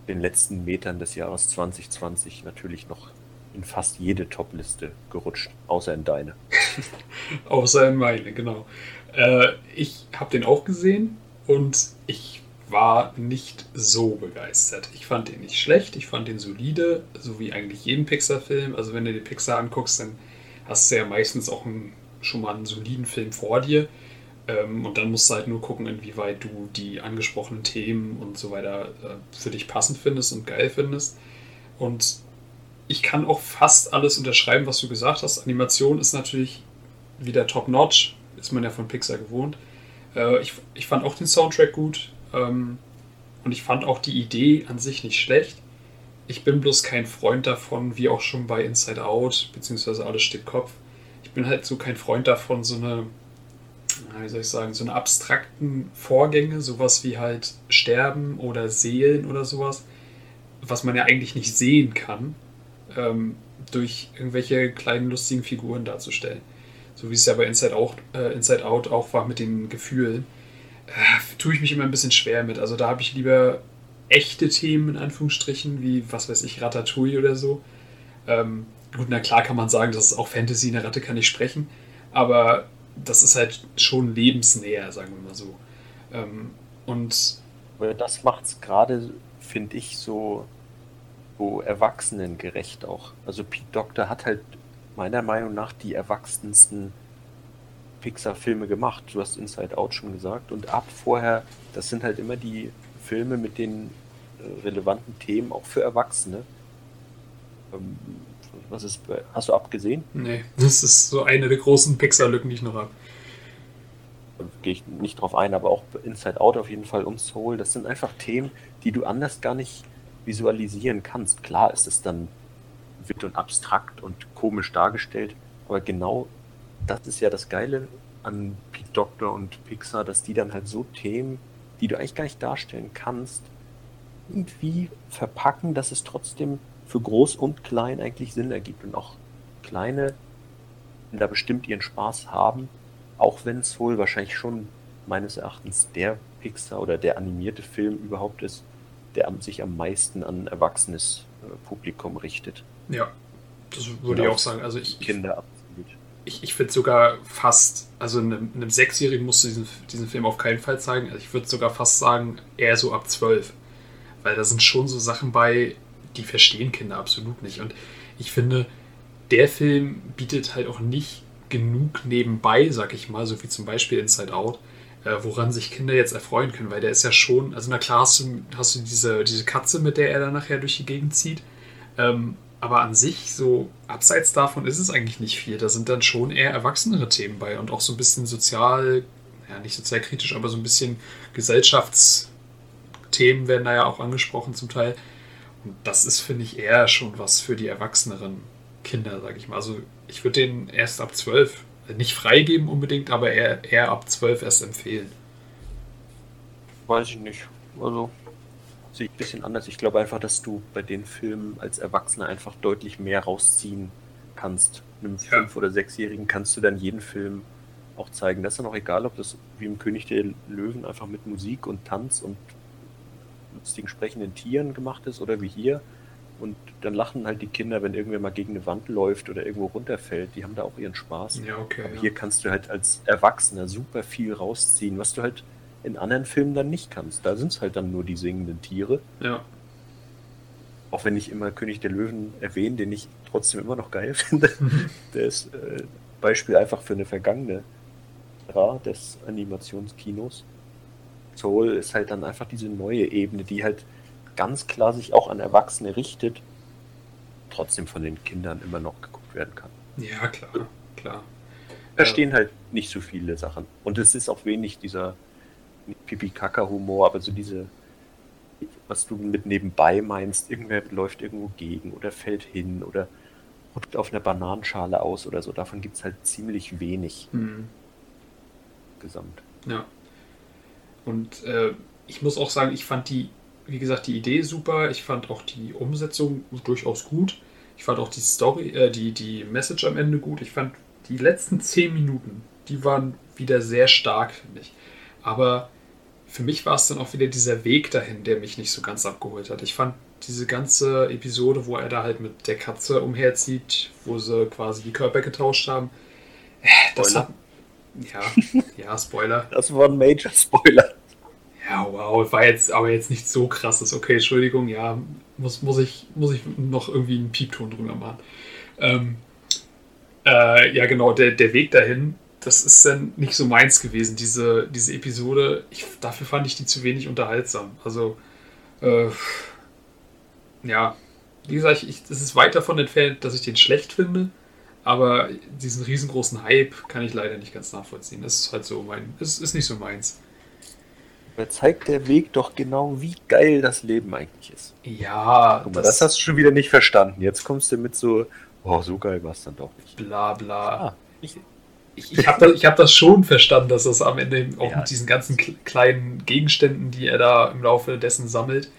Den letzten Metern des Jahres 2020 natürlich noch in fast jede Top-Liste gerutscht, außer in deine. außer in meine, genau. Äh, ich habe den auch gesehen und ich war nicht so begeistert. Ich fand den nicht schlecht, ich fand den solide, so wie eigentlich jeden Pixar-Film. Also wenn du den Pixar anguckst, dann hast du ja meistens auch einen, schon mal einen soliden Film vor dir. Ähm, und dann musst du halt nur gucken, inwieweit du die angesprochenen Themen und so weiter äh, für dich passend findest und geil findest. Und ich kann auch fast alles unterschreiben, was du gesagt hast. Animation ist natürlich wieder top-notch, ist man ja von Pixar gewohnt. Äh, ich, ich fand auch den Soundtrack gut ähm, und ich fand auch die Idee an sich nicht schlecht. Ich bin bloß kein Freund davon, wie auch schon bei Inside Out, beziehungsweise Alles steht Kopf. Ich bin halt so kein Freund davon, so eine wie soll ich sagen, so eine abstrakten Vorgänge, sowas wie halt Sterben oder Seelen oder sowas, was man ja eigentlich nicht sehen kann, ähm, durch irgendwelche kleinen lustigen Figuren darzustellen. So wie es ja bei Inside Out, äh, Inside Out auch war mit den Gefühlen. Äh, tue ich mich immer ein bisschen schwer mit. Also da habe ich lieber echte Themen in Anführungsstrichen, wie was weiß ich, Ratatouille oder so. Ähm, gut, na klar kann man sagen, das ist auch Fantasy, eine Ratte kann nicht sprechen. Aber das ist halt schon lebensnäher, sagen wir mal so. Ähm, und das macht es gerade, finde ich, so, so erwachsenengerecht auch. Also Pete Doctor hat halt meiner Meinung nach die erwachsensten Pixar-Filme gemacht. Du hast Inside Out schon gesagt. Und ab vorher, das sind halt immer die Filme mit den äh, relevanten Themen auch für Erwachsene. Ähm, was ist, hast du abgesehen? Nee, das ist so eine der großen Pixar-Lücken, die ich noch habe. Gehe ich nicht drauf ein, aber auch Inside Out auf jeden Fall und Soul, das sind einfach Themen, die du anders gar nicht visualisieren kannst. Klar ist es dann wild und abstrakt und komisch dargestellt, aber genau das ist ja das Geile an Pete Doctor und Pixar, dass die dann halt so Themen, die du eigentlich gar nicht darstellen kannst, irgendwie verpacken, dass es trotzdem für groß und klein eigentlich Sinn ergibt und auch kleine da bestimmt ihren Spaß haben, auch wenn es wohl wahrscheinlich schon meines Erachtens der Pixar oder der animierte Film überhaupt ist, der sich am meisten an erwachsenes äh, Publikum richtet. Ja, das würde ich auch sagen. Also ich, Kinder absolut. Ich, ich finde sogar fast, also einem, einem Sechsjährigen musst du diesen, diesen Film auf keinen Fall zeigen. Also ich würde sogar fast sagen, eher so ab zwölf. Weil da sind schon so Sachen bei, die verstehen Kinder absolut nicht. Und ich finde, der Film bietet halt auch nicht genug nebenbei, sag ich mal, so wie zum Beispiel Inside Out, äh, woran sich Kinder jetzt erfreuen können, weil der ist ja schon, also na klar hast du, hast du diese, diese Katze, mit der er dann nachher durch die Gegend zieht, ähm, aber an sich, so abseits davon ist es eigentlich nicht viel. Da sind dann schon eher erwachsenere Themen bei und auch so ein bisschen sozial, ja nicht sozialkritisch, aber so ein bisschen Gesellschaftsthemen werden da ja auch angesprochen zum Teil. Und das ist, finde ich, eher schon was für die erwachseneren Kinder, sage ich mal. Also ich würde den erst ab 12 nicht freigeben unbedingt, aber eher, eher ab 12 erst empfehlen. Weiß ich nicht. Also sehe ich ein bisschen anders. Ich glaube einfach, dass du bei den Filmen als Erwachsener einfach deutlich mehr rausziehen kannst einem ja. fünf- oder sechsjährigen kannst du dann jeden Film auch zeigen. Das ist dann auch egal, ob das wie im König der Löwen einfach mit Musik und Tanz und lustigen sprechenden Tieren gemacht ist oder wie hier. Und dann lachen halt die Kinder, wenn irgendwer mal gegen eine Wand läuft oder irgendwo runterfällt. Die haben da auch ihren Spaß. Ja, okay. Aber ja. hier kannst du halt als Erwachsener super viel rausziehen, was du halt in anderen Filmen dann nicht kannst. Da sind es halt dann nur die singenden Tiere. Ja. Auch wenn ich immer König der Löwen erwähne, den ich trotzdem immer noch geil finde. Der ist äh, Beispiel einfach für eine vergangene Ära des Animationskinos. Soul ist halt dann einfach diese neue Ebene, die halt ganz klar sich auch an Erwachsene richtet, trotzdem von den Kindern immer noch geguckt werden kann. Ja, klar, klar. Da stehen halt nicht so viele Sachen. Und es ist auch wenig dieser Pipi-Kaka-Humor, aber so diese, was du mit nebenbei meinst, irgendwer läuft irgendwo gegen oder fällt hin oder rutscht auf einer Bananenschale aus oder so. Davon gibt es halt ziemlich wenig. Mhm. Gesamt. Ja. Und äh, ich muss auch sagen, ich fand die, wie gesagt, die Idee super. Ich fand auch die Umsetzung durchaus gut. Ich fand auch die Story, äh, die, die Message am Ende gut. Ich fand die letzten zehn Minuten, die waren wieder sehr stark, finde ich. Aber für mich war es dann auch wieder dieser Weg dahin, der mich nicht so ganz abgeholt hat. Ich fand diese ganze Episode, wo er da halt mit der Katze umherzieht, wo sie quasi die Körper getauscht haben, äh, das Spoiler. hat. Ja, ja, Spoiler. Das war ein Major Spoiler. Ja, wow, war jetzt aber jetzt nicht so krasses. Okay, Entschuldigung, ja, muss, muss, ich, muss ich noch irgendwie einen Piepton drüber machen. Ähm, äh, ja, genau, der, der Weg dahin, das ist dann nicht so meins gewesen, diese, diese Episode. Ich, dafür fand ich die zu wenig unterhaltsam. Also, äh, ja, wie gesagt, ich, das ist weit davon entfernt, dass ich den schlecht finde. Aber diesen riesengroßen Hype kann ich leider nicht ganz nachvollziehen. Das ist halt so mein, es ist nicht so meins. Da zeigt der Weg doch genau, wie geil das Leben eigentlich ist. Ja, Guck mal, das, hast du schon wieder nicht verstanden. Jetzt kommst du mit so, oh, so geil war es dann doch nicht. bla bla. Ah, ich, Ich, ich habe das, ich hab das schon verstanden, dass das am Ende auch Ja. mit diesen ganzen kle- kleinen Gegenständen, die er da im Laufe dessen sammelt,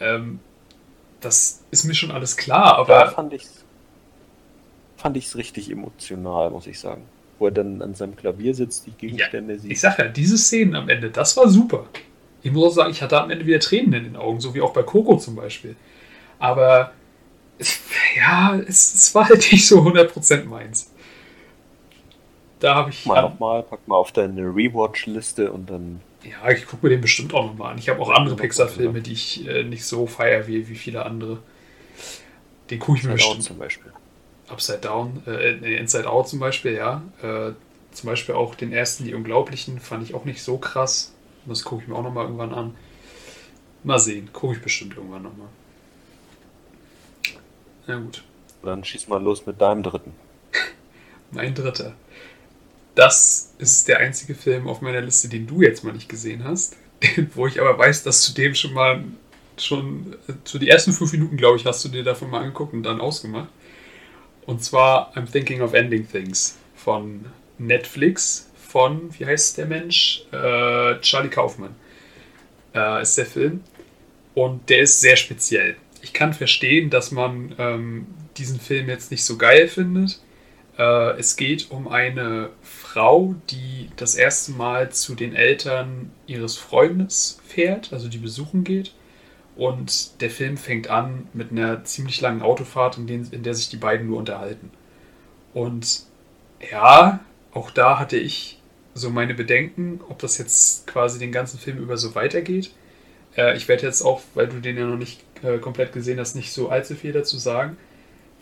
ähm, das ist mir schon alles klar, da aber fand ich fand ich's richtig emotional, muss ich sagen. Wo er dann an seinem Klavier sitzt, die Gegenstände sieht. ich sag ja, diese Szenen am Ende, das war super. Ich muss auch sagen, ich hatte am Ende wieder Tränen in den Augen, so wie auch bei Coco zum Beispiel. Aber es- ja, es, es war halt nicht so 100% meins. Da habe ich. mal nochmal, pack mal auf deine Rewatch-Liste und dann Ja, ich gucke mir den bestimmt auch nochmal an. Ich habe auch andere Pixar-Filme, die ich äh, nicht so feier wie, wie viele andere. Den gucke ich mir Upside Down bestimmt. zum Beispiel. Upside Down, äh, Inside Out zum Beispiel, ja. Äh, zum Beispiel auch den ersten, Die Unglaublichen, fand ich auch nicht so krass. Das gucke ich mir auch nochmal irgendwann an. Mal sehen, gucke ich bestimmt irgendwann nochmal. Na gut, Dann schieß mal los mit deinem dritten. mein dritter. Das ist der einzige Film auf meiner Liste, den du jetzt mal nicht gesehen hast. Wo ich aber weiß, dass du dem schon mal schon äh, zu die ersten fünf Minuten, glaube ich, hast du dir davon mal angeguckt und dann ausgemacht. Und zwar I'm Thinking of Ending Things von Netflix von, wie heißt der Mensch? Äh, Charlie Kaufman äh, ist der Film. Und der ist sehr speziell. Ich kann verstehen, dass man ähm, diesen Film jetzt nicht so geil findet. Äh, es geht um eine Frau, die das erste Mal zu den Eltern ihres Freundes fährt, also die besuchen geht. Und der Film fängt an mit einer ziemlich langen Autofahrt, in, den, in der sich die beiden nur unterhalten. Und ja, auch da hatte ich so meine Bedenken, ob das jetzt quasi den ganzen Film über so weitergeht. Äh, ich werde jetzt auch, weil du den ja noch nicht äh, komplett gesehen hast, nicht so allzu viel dazu sagen,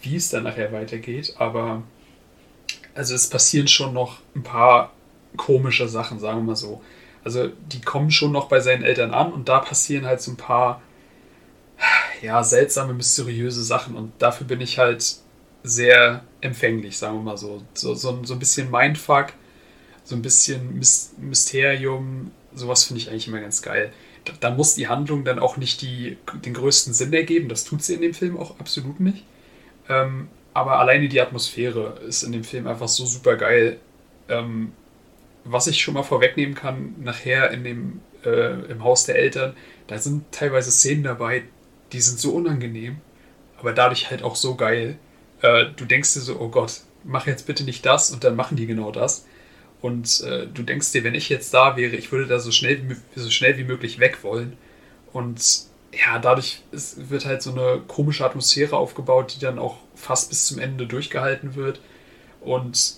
wie es dann nachher weitergeht. Aber also es passieren schon noch ein paar komische Sachen, sagen wir mal so. Also die kommen schon noch bei seinen Eltern an und da passieren halt so ein paar ja, seltsame, mysteriöse Sachen und dafür bin ich halt sehr empfänglich, sagen wir mal so. So, so, so ein bisschen Mindfuck, so ein bisschen Mys Mysterium, sowas finde ich eigentlich immer ganz geil. Da, da muss die Handlung dann auch nicht die, den größten Sinn ergeben, das tut sie in dem Film auch absolut nicht. Ähm, aber alleine die Atmosphäre ist in dem Film einfach so super geil. Ähm, was ich schon mal vorwegnehmen kann, nachher in dem, äh, im Haus der Eltern, da sind teilweise Szenen dabei, die sind so unangenehm, aber dadurch halt auch so geil. Äh, du denkst dir so, oh Gott, mach jetzt bitte nicht das und dann machen die genau das. Und äh, du denkst dir, wenn ich jetzt da wäre, ich würde da so schnell, so schnell wie möglich weg wollen. Und ja, dadurch ist, wird halt so eine komische Atmosphäre aufgebaut, die dann auch fast bis zum Ende durchgehalten wird. Und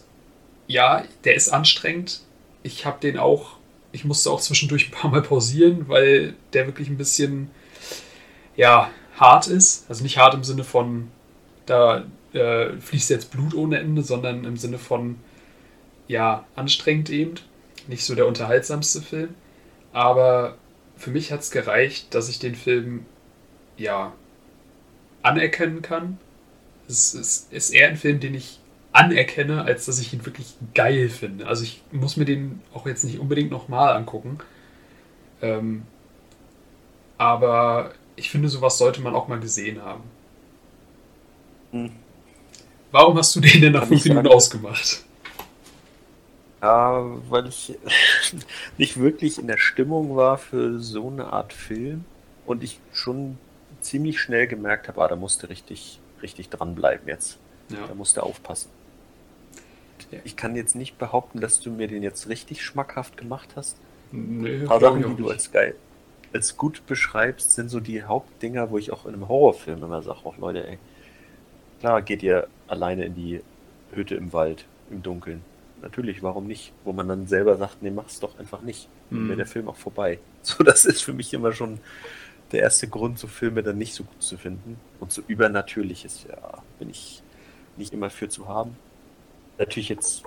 ja, der ist anstrengend. Ich habe den auch, ich musste auch zwischendurch ein paar Mal pausieren, weil der wirklich ein bisschen, ja, hart ist. Also nicht hart im Sinne von, da äh, fließt jetzt Blut ohne Ende, sondern im Sinne von, ja, anstrengend eben. Nicht so der unterhaltsamste Film. Aber für mich hat es gereicht, dass ich den Film, ja, anerkennen kann. Es ist, ist eher ein Film, den ich anerkenne, als dass ich ihn wirklich geil finde. Also ich muss mir den auch jetzt nicht unbedingt nochmal angucken. Ähm, aber ich finde, sowas sollte man auch mal gesehen haben. Hm. Warum hast du den denn nach fünf Minuten ausgemacht? Ja, weil ich nicht wirklich in der Stimmung war für so eine Art Film und ich schon ziemlich schnell gemerkt habe, ah, da musste richtig, richtig dranbleiben jetzt. Ja. Da musste aufpassen. Ich kann jetzt nicht behaupten, dass du mir den jetzt richtig schmackhaft gemacht hast. Nee, Ein paar Sachen, die du als geil, als gut beschreibst, sind so die Hauptdinger, wo ich auch in einem Horrorfilm immer sage, auch Leute, ey, klar geht ihr alleine in die Hütte im Wald, im Dunkeln. Natürlich, warum nicht? Wo man dann selber sagt, nee, mach's doch einfach nicht. Dann wäre mhm. der Film auch vorbei. So, das ist für mich immer schon der erste Grund, so Filme dann nicht so gut zu finden. Und so Übernatürliches, ja, bin ich nicht immer für zu haben. Natürlich jetzt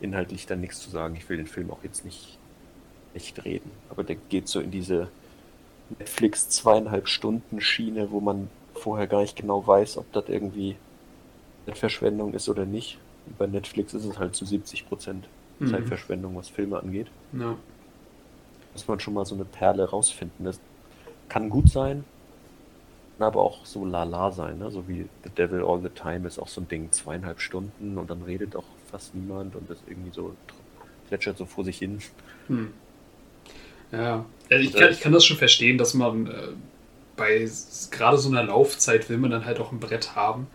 inhaltlich dann nichts zu sagen. Ich will den Film auch jetzt nicht echt reden. Aber der geht so in diese Netflix zweieinhalb Stunden Schiene, wo man vorher gar nicht genau weiß, ob das irgendwie Zeitverschwendung ist oder nicht. Bei Netflix ist es halt zu 70 Prozent mhm. Zeitverschwendung, was Filme angeht. Ja. Muss man schon mal so eine Perle rausfinden. Das kann gut sein, aber auch so lala sein, ne? so wie The Devil All the Time ist auch so ein Ding, zweieinhalb Stunden und dann redet auch fast niemand und das irgendwie so plätschert so vor sich hin. Hm. Ja, also ich kann, ich kann das schon verstehen, dass man äh, bei gerade so einer Laufzeit will man dann halt auch ein Brett haben.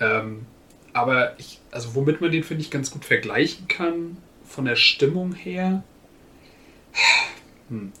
Ähm, aber ich, also womit man den, finde ich, ganz gut vergleichen kann, von der Stimmung her. Hm.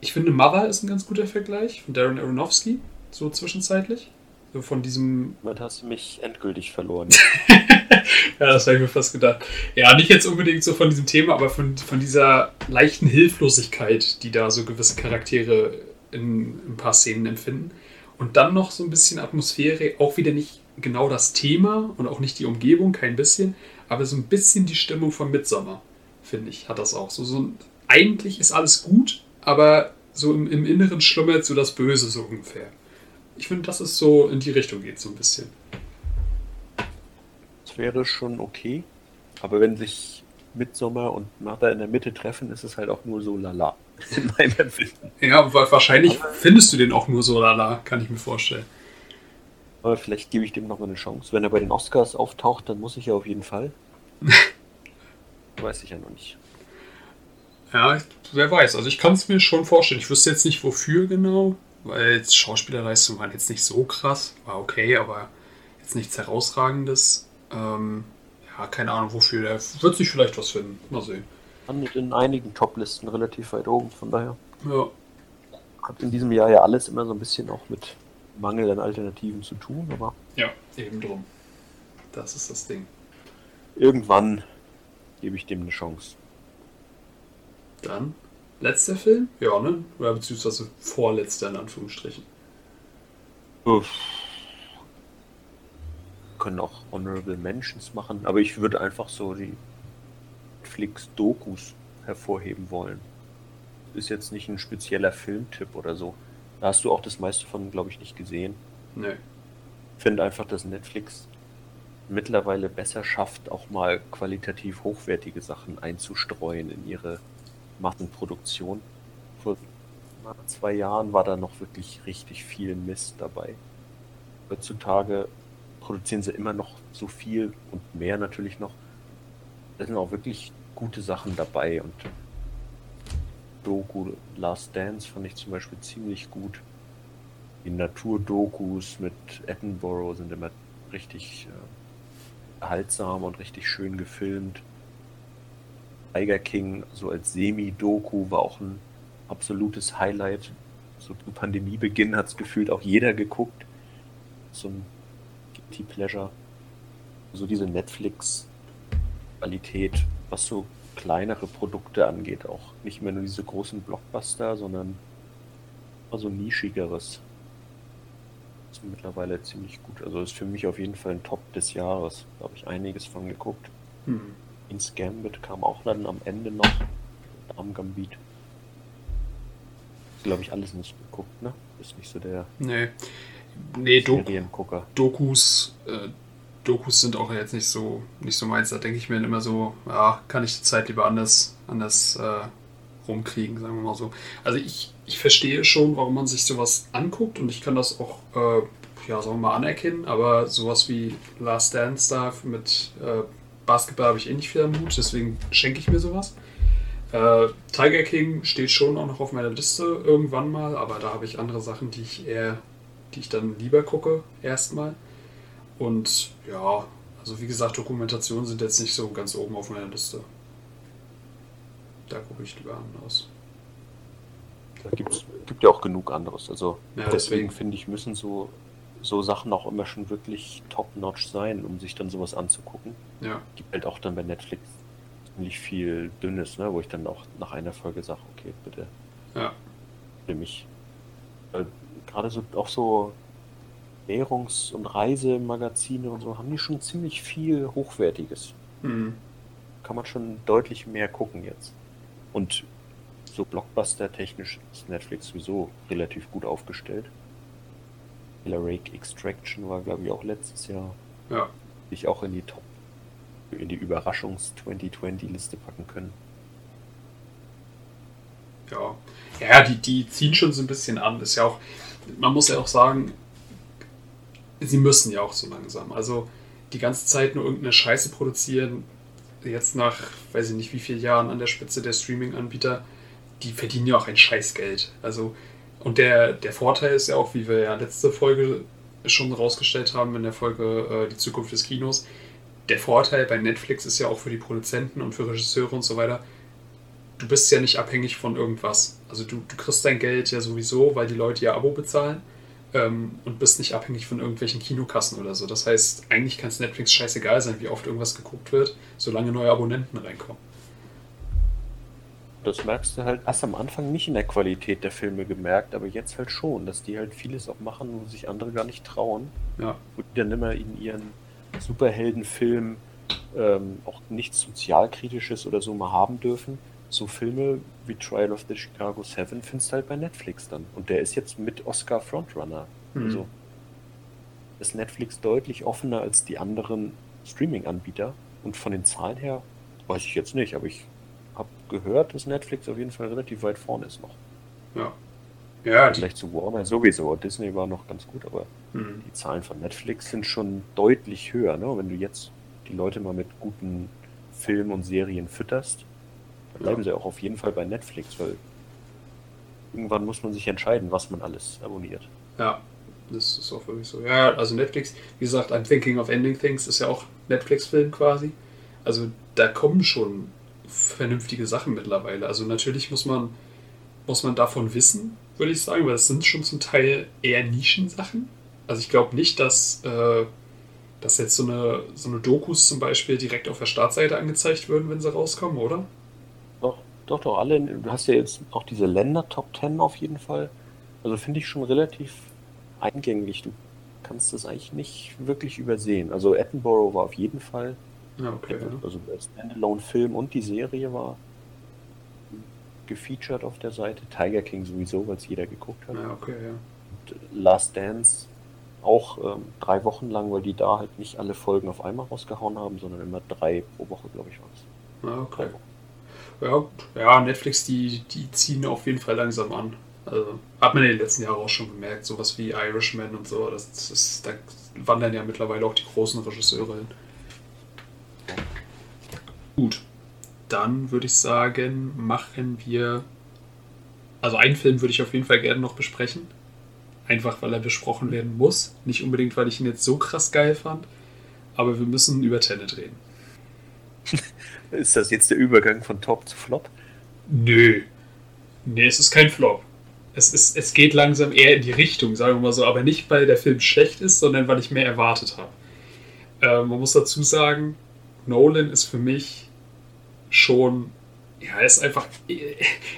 Ich finde, Mother ist ein ganz guter Vergleich von Darren Aronofsky, so zwischenzeitlich. So von diesem. Damit hast du mich endgültig verloren. ja, das habe ich mir fast gedacht. Ja, nicht jetzt unbedingt so von diesem Thema, aber von, von dieser leichten Hilflosigkeit, die da so gewisse Charaktere in, in ein paar Szenen empfinden. Und dann noch so ein bisschen Atmosphäre, auch wieder nicht genau das Thema und auch nicht die Umgebung, kein bisschen, aber so ein bisschen die Stimmung von Midsommer, finde ich, hat das auch. So, so eigentlich ist alles gut, aber so im, im Inneren schlummert so das Böse so ungefähr. Ich finde, dass es so in die Richtung geht, so ein bisschen. Das wäre schon okay, aber wenn sich Midsommer und Mother in der Mitte treffen, ist es halt auch nur so lala. In meinem Empfinden. Ja, wahrscheinlich findest du den auch nur so lala, kann ich mir vorstellen. Aber vielleicht gebe ich dem nochmal eine Chance. Wenn er bei den Oscars auftaucht, dann muss ich ja auf jeden Fall. weiß ich ja noch nicht. Ja, wer weiß. Also ich kann es mir schon vorstellen. Ich wüsste jetzt nicht wofür genau, weil Schauspielerleistungen waren jetzt nicht so krass. War okay, aber jetzt nichts herausragendes. Ähm, ja, keine Ahnung wofür. Der wird sich vielleicht was finden. Mal sehen. Landet in einigen Toplisten relativ weit oben, von daher. Ja. Hat in diesem Jahr ja alles immer so ein bisschen auch mit Mangel an Alternativen zu tun, aber. Ja, eben drum. Das ist das Ding. Irgendwann gebe ich dem eine Chance. Dann letzter Film? Ja, ne? Oder beziehungsweise vorletzter in Anführungsstrichen. Uff. Können auch Honorable Mentions machen, aber ich würde einfach so die Netflix-Dokus hervorheben wollen. Ist jetzt nicht ein spezieller Filmtipp oder so. Da hast du auch das meiste von, glaube ich, nicht gesehen. Ich finde einfach, dass Netflix mittlerweile besser schafft, auch mal qualitativ hochwertige Sachen einzustreuen in ihre Massenproduktion. Vor zwei Jahren war da noch wirklich richtig viel Mist dabei. Heutzutage produzieren sie immer noch so viel und mehr natürlich noch. Da sind auch wirklich gute Sachen dabei und Doku Last Dance fand ich zum Beispiel ziemlich gut. Die Naturdokus mit Edinburgh sind immer richtig erhaltsam und richtig schön gefilmt. Tiger King, so als Semi-Doku, war auch ein absolutes Highlight. So zu Pandemiebeginn hat es gefühlt auch jeder geguckt. So ein Guilty Pleasure. So diese Netflix-Qualität, was so kleinere Produkte angeht, auch nicht mehr nur diese großen Blockbuster, sondern so nischigeres. Das ist mittlerweile ziemlich gut. Also ist für mich auf jeden Fall ein Top des Jahres. Da habe ich einiges von geguckt. Hm. Ins Gambit kam auch dann am Ende noch am Gambit. Glaube ich alles nicht geguckt, ne? Ist nicht so der nee. Nee, Seriengucker. Dokus, äh, Dokus sind auch jetzt nicht so nicht so meins. Da denke ich mir immer so, ja, kann ich die Zeit lieber anders, anders äh, rumkriegen, sagen wir mal so. Also ich, ich verstehe schon, warum man sich sowas anguckt und ich kann das auch, äh, ja, sagen wir mal, anerkennen, aber sowas wie Last Dance da mit äh, Basketball habe ich eh nicht viel am Hut, deswegen schenke ich mir sowas. Äh, Tiger King steht schon auch noch auf meiner Liste irgendwann mal, aber da habe ich andere Sachen, die ich eher, die ich dann lieber gucke, erstmal. Und ja, also wie gesagt, Dokumentationen sind jetzt nicht so ganz oben auf meiner Liste. Da gucke ich lieber anders. Da gibt's, gibt ja auch genug anderes. Also ja, deswegen, deswegen finde ich, müssen so, so Sachen auch immer schon wirklich top-notch sein, um sich dann sowas anzugucken. Ja. Gibt halt auch dann bei Netflix ziemlich viel Dünnes, ne, wo ich dann auch nach einer Folge sage, okay, bitte. Ja. Für mich. Gerade so auch so Währungs- und Reisemagazine und so haben die schon ziemlich viel Hochwertiges. Mhm. Kann man schon deutlich mehr gucken jetzt. Und so Blockbuster-technisch ist Netflix sowieso relativ gut aufgestellt. Rake Extraction war, glaube ich, auch letztes Jahr. Ja. Ich auch in die Top, in die Überraschungs-2020-Liste packen können. Ja. Ja, die, die ziehen schon so ein bisschen an. Ist ja auch, man muss ja auch sagen, sie müssen ja auch so langsam. Also die ganze Zeit nur irgendeine Scheiße produzieren, jetzt nach, weiß ich nicht wie vielen Jahren an der Spitze der Streaming-Anbieter, die verdienen ja auch ein Scheißgeld. Also, und der, der Vorteil ist ja auch, wie wir ja letzte Folge schon rausgestellt haben in der Folge äh, Die Zukunft des Kinos, der Vorteil bei Netflix ist ja auch für die Produzenten und für Regisseure und so weiter, du bist ja nicht abhängig von irgendwas. Also du, du kriegst dein Geld ja sowieso, weil die Leute ja Abo bezahlen ähm, und bist nicht abhängig von irgendwelchen Kinokassen oder so. Das heißt, eigentlich kann es Netflix scheißegal sein, wie oft irgendwas geguckt wird, solange neue Abonnenten reinkommen. Das merkst du halt erst am Anfang nicht in der Qualität der Filme gemerkt, aber jetzt halt schon, dass die halt vieles auch machen, wo sich andere gar nicht trauen. Ja. Wo die dann immer in ihren Superheldenfilmen ähm, auch nichts Sozialkritisches oder so mal haben dürfen. So Filme wie Trial of the Chicago Seven findest du halt bei Netflix dann. Und der ist jetzt mit Oscar Frontrunner. Mhm. Also ist Netflix deutlich offener als die anderen Streaming-Anbieter. Und von den Zahlen her weiß ich jetzt nicht, aber ich habe gehört, dass Netflix auf jeden Fall relativ weit vorne ist noch. Ja. Ja, Vielleicht zu Warner sowieso. Disney war noch ganz gut, aber mhm. die Zahlen von Netflix sind schon deutlich höher. Ne? Wenn du jetzt die Leute mal mit guten Filmen und Serien fütterst, bleiben sie auch auf jeden Fall bei Netflix, weil irgendwann muss man sich entscheiden, was man alles abonniert. Ja, das ist auch wirklich so. Ja, also Netflix, wie gesagt, I'm Thinking of Ending Things ist ja auch Netflix-Film quasi. Also da kommen schon vernünftige Sachen mittlerweile. Also natürlich muss man, muss man davon wissen, würde ich sagen, weil es sind schon zum Teil eher Nischensachen. Also ich glaube nicht, dass, äh, dass jetzt so eine, so eine Dokus zum Beispiel direkt auf der Startseite angezeigt würden, wenn sie rauskommen, oder? Doch, doch, alle. Du hast ja jetzt auch diese Länder Top 10 auf jeden Fall. Also finde ich schon relativ eingängig. Du kannst das eigentlich nicht wirklich übersehen. Also Edinburgh war auf jeden Fall. Ja, okay. Also der Standalone-Film und die Serie war gefeatured auf der Seite. Tiger King sowieso, weil es jeder geguckt hat. Ja, okay, ja. Und Last Dance auch ähm, drei Wochen lang, weil die da halt nicht alle Folgen auf einmal rausgehauen haben, sondern immer drei pro Woche, glaube ich, war es. Ja, okay. Ja, ja, Netflix, die, die ziehen auf jeden Fall langsam an. Also, hat man in den letzten Jahren auch schon gemerkt, sowas wie Irishman und so, das, das da wandern ja mittlerweile auch die großen Regisseure hin. Gut, dann würde ich sagen, machen wir. Also einen Film würde ich auf jeden Fall gerne noch besprechen. Einfach weil er besprochen werden muss. Nicht unbedingt, weil ich ihn jetzt so krass geil fand. aber wir müssen über Tenet reden. Ist das jetzt der Übergang von Top zu Flop? Nö. Nee, es ist kein Flop. Es, ist, es geht langsam eher in die Richtung, sagen wir mal so, aber nicht, weil der Film schlecht ist, sondern weil ich mehr erwartet habe. Äh, man muss dazu sagen, Nolan ist für mich schon, ja, er ist einfach,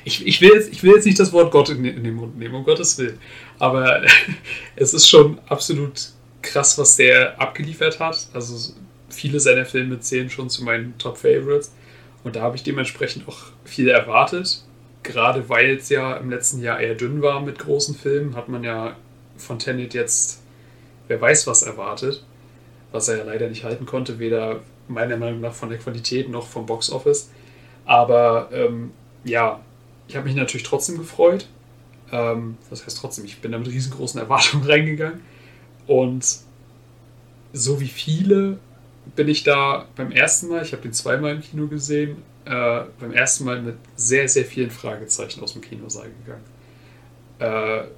ich, ich, will, jetzt, ich will jetzt nicht das Wort Gott in, in den Mund nehmen, um Gottes Willen, aber es ist schon absolut krass, was der abgeliefert hat. Also viele seiner Filme zählen schon zu meinen Top Favorites und da habe ich dementsprechend auch viel erwartet gerade weil es ja im letzten Jahr eher dünn war mit großen Filmen, hat man ja von Tenet jetzt, wer weiß was erwartet, was er ja leider nicht halten konnte, weder meiner Meinung nach von der Qualität noch vom Boxoffice. Aber ähm, ja, ich habe mich natürlich trotzdem gefreut. Ähm, was heißt trotzdem? Ich bin da mit riesengroßen Erwartungen reingegangen. Und so wie viele bin ich da beim ersten Mal, ich habe den zweimal im Kino gesehen, äh, beim ersten Mal mit sehr, sehr vielen Fragezeichen aus dem Kinosaal gegangen. Äh,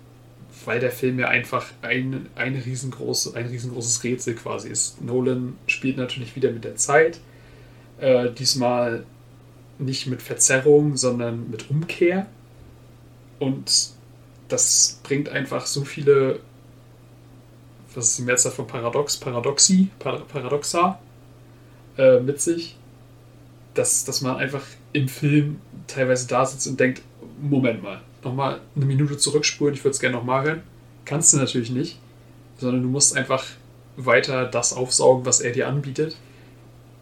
weil der Film ja einfach ein, eine riesengroße, ein riesengroßes Rätsel quasi ist. Nolan spielt natürlich wieder mit der Zeit. Äh, diesmal nicht mit Verzerrung, sondern mit Umkehr. Und das bringt einfach so viele, was ist die Mehrzahl von Paradox, Paradoxi, Paradoxa äh, mit sich, dass, dass man einfach im Film teilweise da sitzt und denkt, Moment mal, nochmal eine Minute zurückspulen, ich würde es gerne nochmal hören. Kannst du natürlich nicht, sondern du musst einfach weiter das aufsaugen, was er dir anbietet.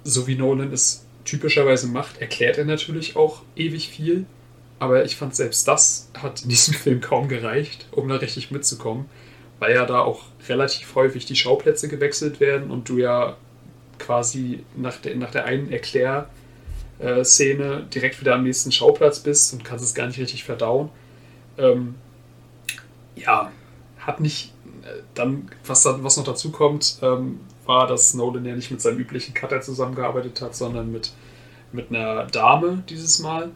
So wie Nolan es typischerweise macht, erklärt er natürlich auch ewig viel. Aber ich fand selbst das hat in diesem Film kaum gereicht, um da richtig mitzukommen, weil ja da auch relativ häufig die Schauplätze gewechselt werden und du ja quasi nach der, nach der einen Erklär- äh, Szene direkt wieder am nächsten Schauplatz bist und kannst es gar nicht richtig verdauen. Ähm, ja, hat nicht. Äh, dann, was, dann, was noch dazu kommt, ähm, war, dass Nolan ja nicht mit seinem üblichen Cutter zusammengearbeitet hat, sondern mit, mit einer Dame dieses Mal.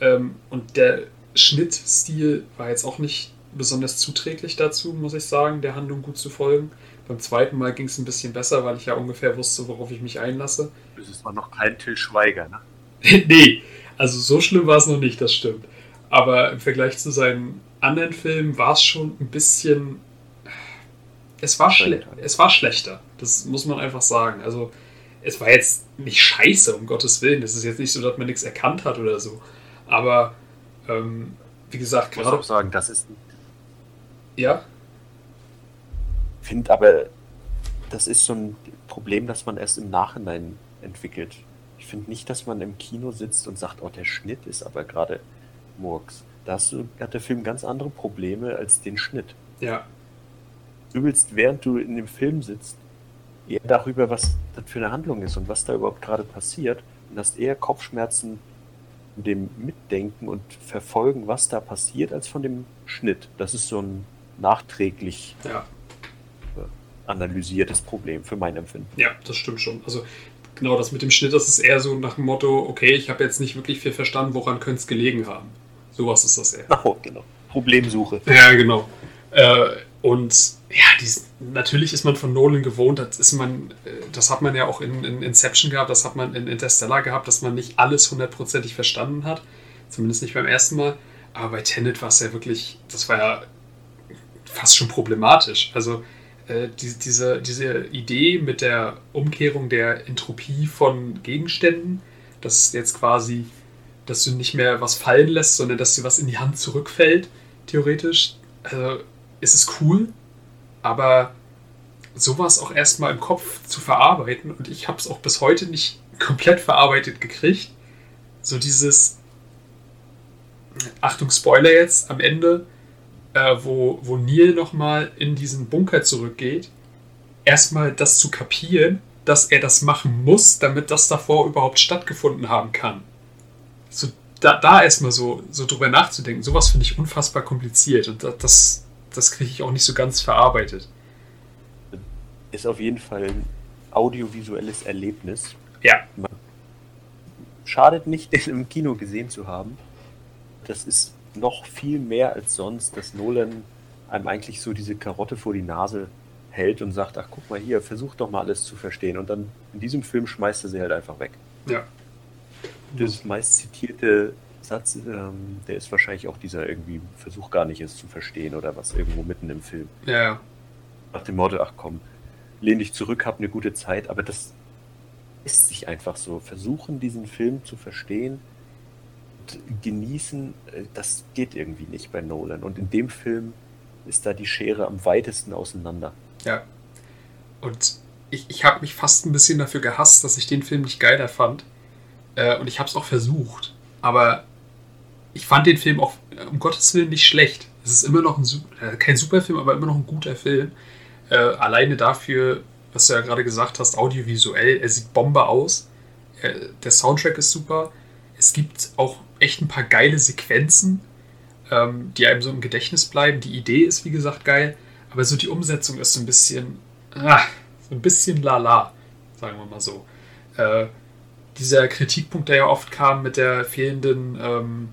Ähm, und der Schnittstil war jetzt auch nicht besonders zuträglich dazu, muss ich sagen, der Handlung gut zu folgen. Beim zweiten Mal ging es ein bisschen besser, weil ich ja ungefähr wusste, worauf ich mich einlasse. Das war noch kein Till Schweiger, ne? nee, also so schlimm war es noch nicht, das stimmt. Aber im Vergleich zu seinen anderen Filmen war es schon ein bisschen. Es war, schle es war schlechter. Das muss man einfach sagen. Also, es war jetzt nicht scheiße, um Gottes Willen. Es ist jetzt nicht so, dass man nichts erkannt hat oder so. Aber, ähm, wie gesagt, gerade. Ich muss auch sagen, das ist. Ja? Ich finde aber, das ist so ein Problem, das man erst im Nachhinein entwickelt. Ich finde nicht, dass man im Kino sitzt und sagt, oh, der Schnitt ist aber gerade Murks. Da du, hat der Film ganz andere Probleme als den Schnitt. Ja. Du willst, während du in dem Film sitzt, eher darüber, was das für eine Handlung ist und was da überhaupt gerade passiert und hast eher Kopfschmerzen von dem Mitdenken und Verfolgen, was da passiert, als von dem Schnitt. Das ist so ein nachträglich ja. analysiertes Problem für mein Empfinden. Ja, das stimmt schon. Also Genau, das mit dem Schnitt, das ist eher so nach dem Motto, okay, ich habe jetzt nicht wirklich viel verstanden, woran könnte es gelegen haben. Sowas ist das eher. Oh, genau. Problemsuche. Ja, genau. Äh, und ja, dies, natürlich ist man von Nolan gewohnt, das ist man, äh, das hat man ja auch in, in Inception gehabt, das hat man in Interstellar gehabt, dass man nicht alles hundertprozentig verstanden hat. Zumindest nicht beim ersten Mal. Aber bei Tenet war es ja wirklich, das war ja fast schon problematisch. Also äh, die, diese, diese Idee mit der Umkehrung der Entropie von Gegenständen, dass jetzt quasi, dass du nicht mehr was fallen lässt, sondern dass dir was in die Hand zurückfällt, theoretisch, also ist es cool, aber sowas auch erstmal im Kopf zu verarbeiten und ich habe es auch bis heute nicht komplett verarbeitet gekriegt. So dieses, Achtung, Spoiler jetzt am Ende, äh, wo, wo Neil nochmal in diesen Bunker zurückgeht, erstmal das zu kapieren, dass er das machen muss, damit das davor überhaupt stattgefunden haben kann. So, da, da erstmal so, so drüber nachzudenken, sowas finde ich unfassbar kompliziert und das, das kriege ich auch nicht so ganz verarbeitet. Ist auf jeden Fall ein audiovisuelles Erlebnis. Ja. Schadet nicht, den im Kino gesehen zu haben. Das ist noch viel mehr als sonst, dass Nolan einem eigentlich so diese Karotte vor die Nase hält und sagt, ach guck mal hier, versuch doch mal alles zu verstehen. Und dann in diesem Film schmeißt er sie halt einfach weg. Ja. Das meist zitierte Satz, ähm, der ist wahrscheinlich auch dieser irgendwie Versuch gar nicht es zu verstehen oder was irgendwo mitten im Film. Ja. Nach dem Motto, ach komm, lehn dich zurück, hab eine gute Zeit, aber das ist sich einfach so. Versuchen, diesen Film zu verstehen genießen, äh, das geht irgendwie nicht bei Nolan. Und in dem Film ist da die Schere am weitesten auseinander. Ja. Und ich, ich habe mich fast ein bisschen dafür gehasst, dass ich den Film nicht geiler fand. Äh, und ich habe es auch versucht. Aber ich fand den Film auch äh, um Gottes Willen nicht schlecht. Es ist immer noch ein, äh, kein Superfilm, aber immer noch ein guter Film. Alleine dafür, was du ja gerade gesagt hast, audiovisuell, er sieht Bombe aus. Der Soundtrack ist super. Es gibt auch echt ein paar geile Sequenzen, ähm, die einem so im Gedächtnis bleiben. Die Idee ist, wie gesagt, geil. Aber so die Umsetzung ist so ein bisschen, ah, so ein bisschen lala, sagen wir mal so. Äh, dieser Kritikpunkt, der ja oft kam mit der fehlenden, ähm,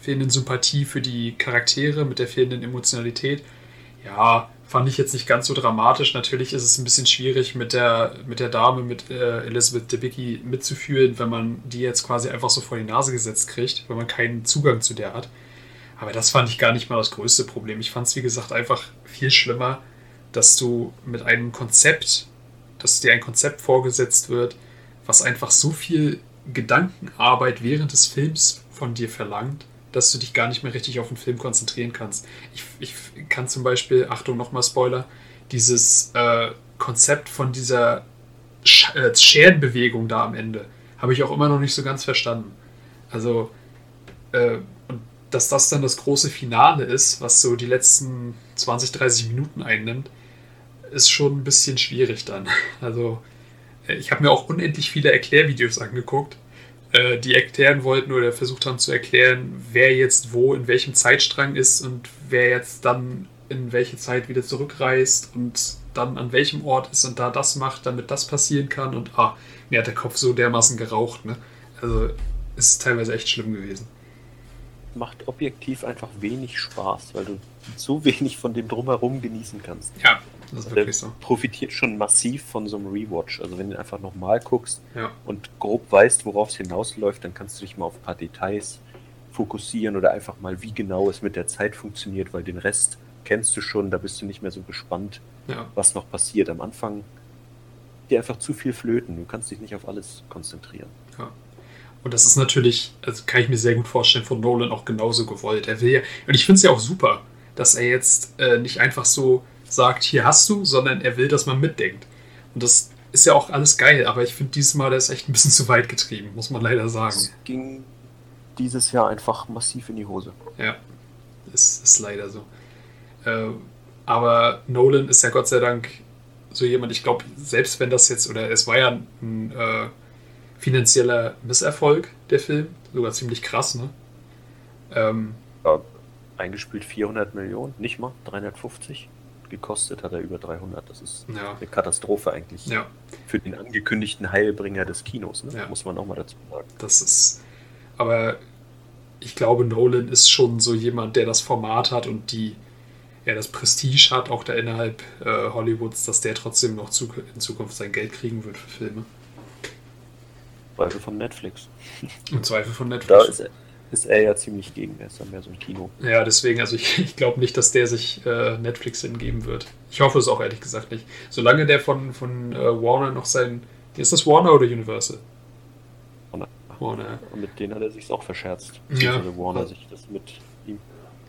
fehlenden Sympathie für die Charaktere, mit der fehlenden Emotionalität, ja, fand ich jetzt nicht ganz so dramatisch. Natürlich ist es ein bisschen schwierig, mit der, mit der Dame, mit äh, Elizabeth Debicki mitzufühlen, wenn man die jetzt quasi einfach so vor die Nase gesetzt kriegt, wenn man keinen Zugang zu der hat. Aber das fand ich gar nicht mal das größte Problem. Ich fand es, wie gesagt, einfach viel schlimmer, dass du mit einem Konzept, dass dir ein Konzept vorgesetzt wird, was einfach so viel Gedankenarbeit während des Films von dir verlangt, dass du dich gar nicht mehr richtig auf den Film konzentrieren kannst. Ich, ich kann zum Beispiel, Achtung, nochmal Spoiler, dieses äh, Konzept von dieser Sch äh, Scherenbewegung da am Ende habe ich auch immer noch nicht so ganz verstanden. Also, äh, und dass das dann das große Finale ist, was so die letzten 20, 30 Minuten einnimmt, ist schon ein bisschen schwierig dann. Also, äh, ich habe mir auch unendlich viele Erklärvideos angeguckt, äh, die erklären wollten oder versucht haben zu erklären, wer jetzt wo in welchem Zeitstrang ist und wer jetzt dann in welche Zeit wieder zurückreist und dann an welchem Ort ist und da das macht, damit das passieren kann. Und ah, mir hat der Kopf so dermaßen geraucht. Ne? Also ist teilweise echt schlimm gewesen. Macht objektiv einfach wenig Spaß, weil du so wenig von dem drumherum genießen kannst. Ja, das ist wirklich so. profitiert schon massiv von so einem Rewatch. Also wenn du einfach nochmal guckst Ja. und grob weißt, worauf es hinausläuft, dann kannst du dich mal auf ein paar Details fokussieren oder einfach mal, wie genau es mit der Zeit funktioniert, weil den Rest kennst du schon, da bist du nicht mehr so gespannt, Ja. was noch passiert. Am Anfang dir einfach zu viel flöten. Du kannst dich nicht auf alles konzentrieren. Und das ist natürlich, also kann ich mir sehr gut vorstellen, von Nolan auch genauso gewollt. Er will ja, und ich finde es ja auch super, dass er jetzt äh, nicht einfach so sagt, hier hast du, sondern er will, dass man mitdenkt. Und das ist ja auch alles geil, aber ich finde dieses Mal, der ist echt ein bisschen zu weit getrieben, muss man leider sagen. Es ging dieses Jahr einfach massiv in die Hose. Ja, ist, ist leider so. Äh, aber Nolan ist ja Gott sei Dank so jemand, ich glaube, selbst wenn das jetzt, oder es war ja ein äh, finanzieller Misserfolg, der Film, sogar ziemlich krass, ne? Ähm, Ja, eingespielt 400 Millionen, nicht mal 350. Gekostet hat er über 300. Das ist ja, eine Katastrophe eigentlich ja, für den angekündigten Heilbringer des Kinos. Ne? Ja. Muss man auch mal dazu sagen. das ist. Aber ich glaube, Nolan ist schon so jemand, der das Format hat und die, ja, das Prestige hat, auch da innerhalb äh, Hollywoods, dass der trotzdem noch zu, in Zukunft sein Geld kriegen wird für Filme. Zweifel von Netflix. Im Zweifel von Da Netflix. ist er, ist er ja ziemlich gegen. Er ist dann mehr so ein Kino. Ja, deswegen, also ich, ich glaube nicht, dass der sich äh, Netflix hingeben wird. Ich hoffe es auch ehrlich gesagt nicht. Solange der von, von äh, Warner noch sein. Ist das Warner oder Universal? Warner. Warner. ja. Und mit denen hat er sich auch verscherzt. Ja. Also Warner sich das mit ihm.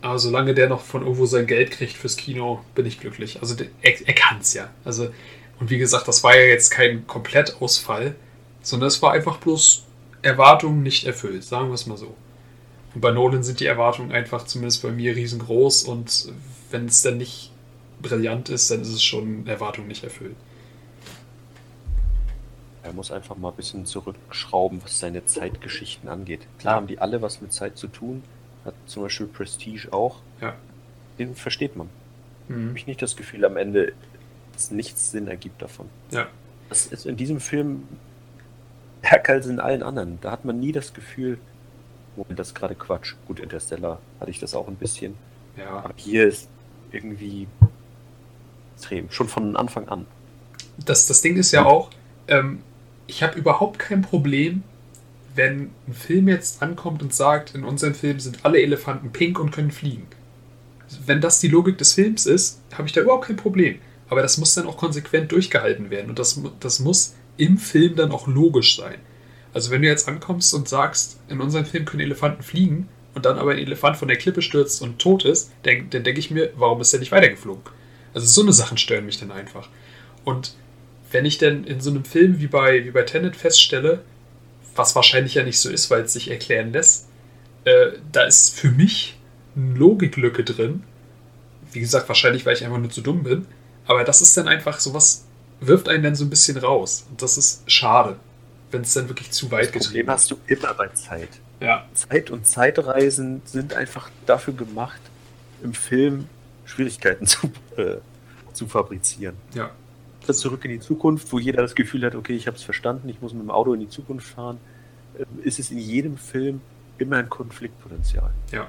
Aber solange der noch von irgendwo sein Geld kriegt fürs Kino, bin ich glücklich. Also er, er kann es ja. Also, und wie gesagt, das war ja jetzt kein Komplettausfall, sondern es war einfach bloß Erwartungen nicht erfüllt, sagen wir es mal so. Und bei Nolan sind die Erwartungen einfach zumindest bei mir riesengroß und wenn es dann nicht brillant ist, dann ist es schon Erwartungen nicht erfüllt. Er muss einfach mal ein bisschen zurückschrauben, was seine Zeitgeschichten angeht. Klar haben die alle was mit Zeit zu tun. Hat zum Beispiel Prestige auch. Ja. Den versteht man. Mhm. Habe ich nicht das Gefühl am Ende, dass nichts Sinn ergibt davon. Ja. Das ist in diesem Film stärker als in allen anderen. Da hat man nie das Gefühl, Moment, das ist gerade Quatsch. Gut, Interstellar hatte ich das auch ein bisschen. Ja. Aber hier ist irgendwie extrem, schon von Anfang an. Das, das Ding ist ja auch, ähm, ich habe überhaupt kein Problem, wenn ein Film jetzt ankommt und sagt, in unserem Film sind alle Elefanten pink und können fliegen. Wenn das die Logik des Films ist, habe ich da überhaupt kein Problem. Aber das muss dann auch konsequent durchgehalten werden und das, das muss im Film dann auch logisch sein. Also wenn du jetzt ankommst und sagst, in unserem Film können Elefanten fliegen und dann aber ein Elefant von der Klippe stürzt und tot ist, dann, dann denke ich mir, warum ist der nicht weitergeflogen? Also so eine Sachen stören mich dann einfach. Und wenn ich denn in so einem Film wie bei, wie bei Tenet feststelle, was wahrscheinlich ja nicht so ist, weil es sich erklären lässt, äh, da ist für mich eine Logiklücke drin. Wie gesagt, wahrscheinlich, weil ich einfach nur zu dumm bin. Aber das ist dann einfach sowas, wirft einen dann so ein bisschen raus. Und das ist schade, wenn es dann wirklich zu weit geht. Das Problem hast du immer bei Zeit. Ja. Zeit und Zeitreisen sind einfach dafür gemacht, im Film Schwierigkeiten zu, äh, zu fabrizieren. Ja. Das zurück in die Zukunft, wo jeder das Gefühl hat, okay, ich habe es verstanden, ich muss mit dem Auto in die Zukunft fahren, äh, ist es in jedem Film immer ein Konfliktpotenzial. Ja.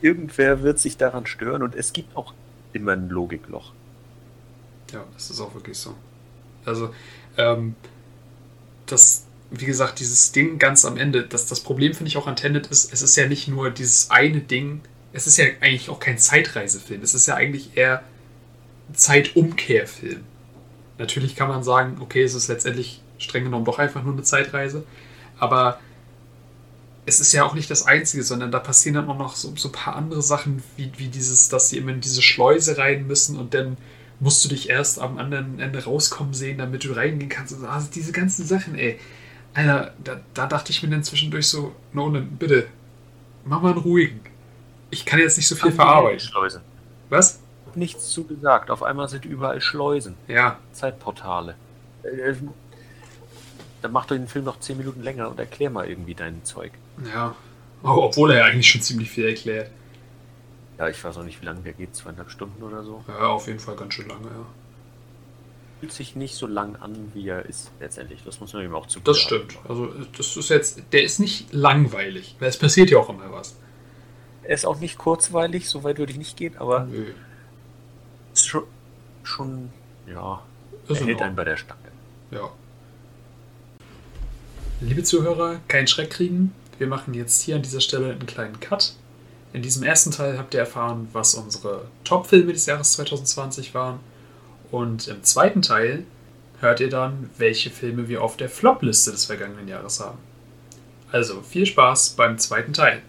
Irgendwer wird sich daran stören und es gibt auch immer ein Logikloch. Ja, das ist auch wirklich so. Also, ähm, das, wie gesagt, dieses Ding ganz am Ende, das, das Problem finde ich auch an Tenet ist, es ist ja nicht nur dieses eine Ding, es ist ja eigentlich auch kein Zeitreisefilm, es ist ja eigentlich eher Zeitumkehrfilm. Natürlich kann man sagen, okay, es ist letztendlich streng genommen doch einfach nur eine Zeitreise, aber es ist ja auch nicht das Einzige, sondern da passieren dann auch noch so, so ein paar andere Sachen, wie, wie dieses, dass sie immer in diese Schleuse rein müssen und dann musst du dich erst am anderen Ende rauskommen sehen, damit du reingehen kannst. Also diese ganzen Sachen, ey. Alter, da, da dachte ich mir dann zwischendurch so, Nolan, bitte, mach mal einen ruhigen. Ich kann jetzt nicht so viel verarbeiten. Schleusen. Was? Nichts zu gesagt. Auf einmal sind überall Schleusen. Ja. Zeitportale. Äh, dann mach doch den Film noch 10 Minuten länger und erklär mal irgendwie dein Zeug. Ja. Oh, obwohl er ja eigentlich schon ziemlich viel erklärt. Ja, ich weiß auch nicht, wie lange der geht, zweieinhalb Stunden oder so. Ja, auf jeden Fall ganz schön lange, ja. Fühlt sich nicht so lang an, wie er ist letztendlich. Das muss man ihm auch zu Das stimmt. Also das ist jetzt, der ist nicht langweilig, weil es passiert ja auch immer was. Er ist auch nicht kurzweilig, so weit würde ich nicht gehen, aber Nö. ist schon, schon ja, ist er hält einen bei der Stange. Ja. Liebe Zuhörer, keinen Schreck kriegen. Wir machen jetzt hier an dieser Stelle einen kleinen Cut. In diesem ersten Teil habt ihr erfahren, was unsere Top-Filme des Jahres 2020 waren. Und im zweiten Teil hört ihr dann, welche Filme wir auf der Flop-Liste des vergangenen Jahres haben. Also viel Spaß beim zweiten Teil.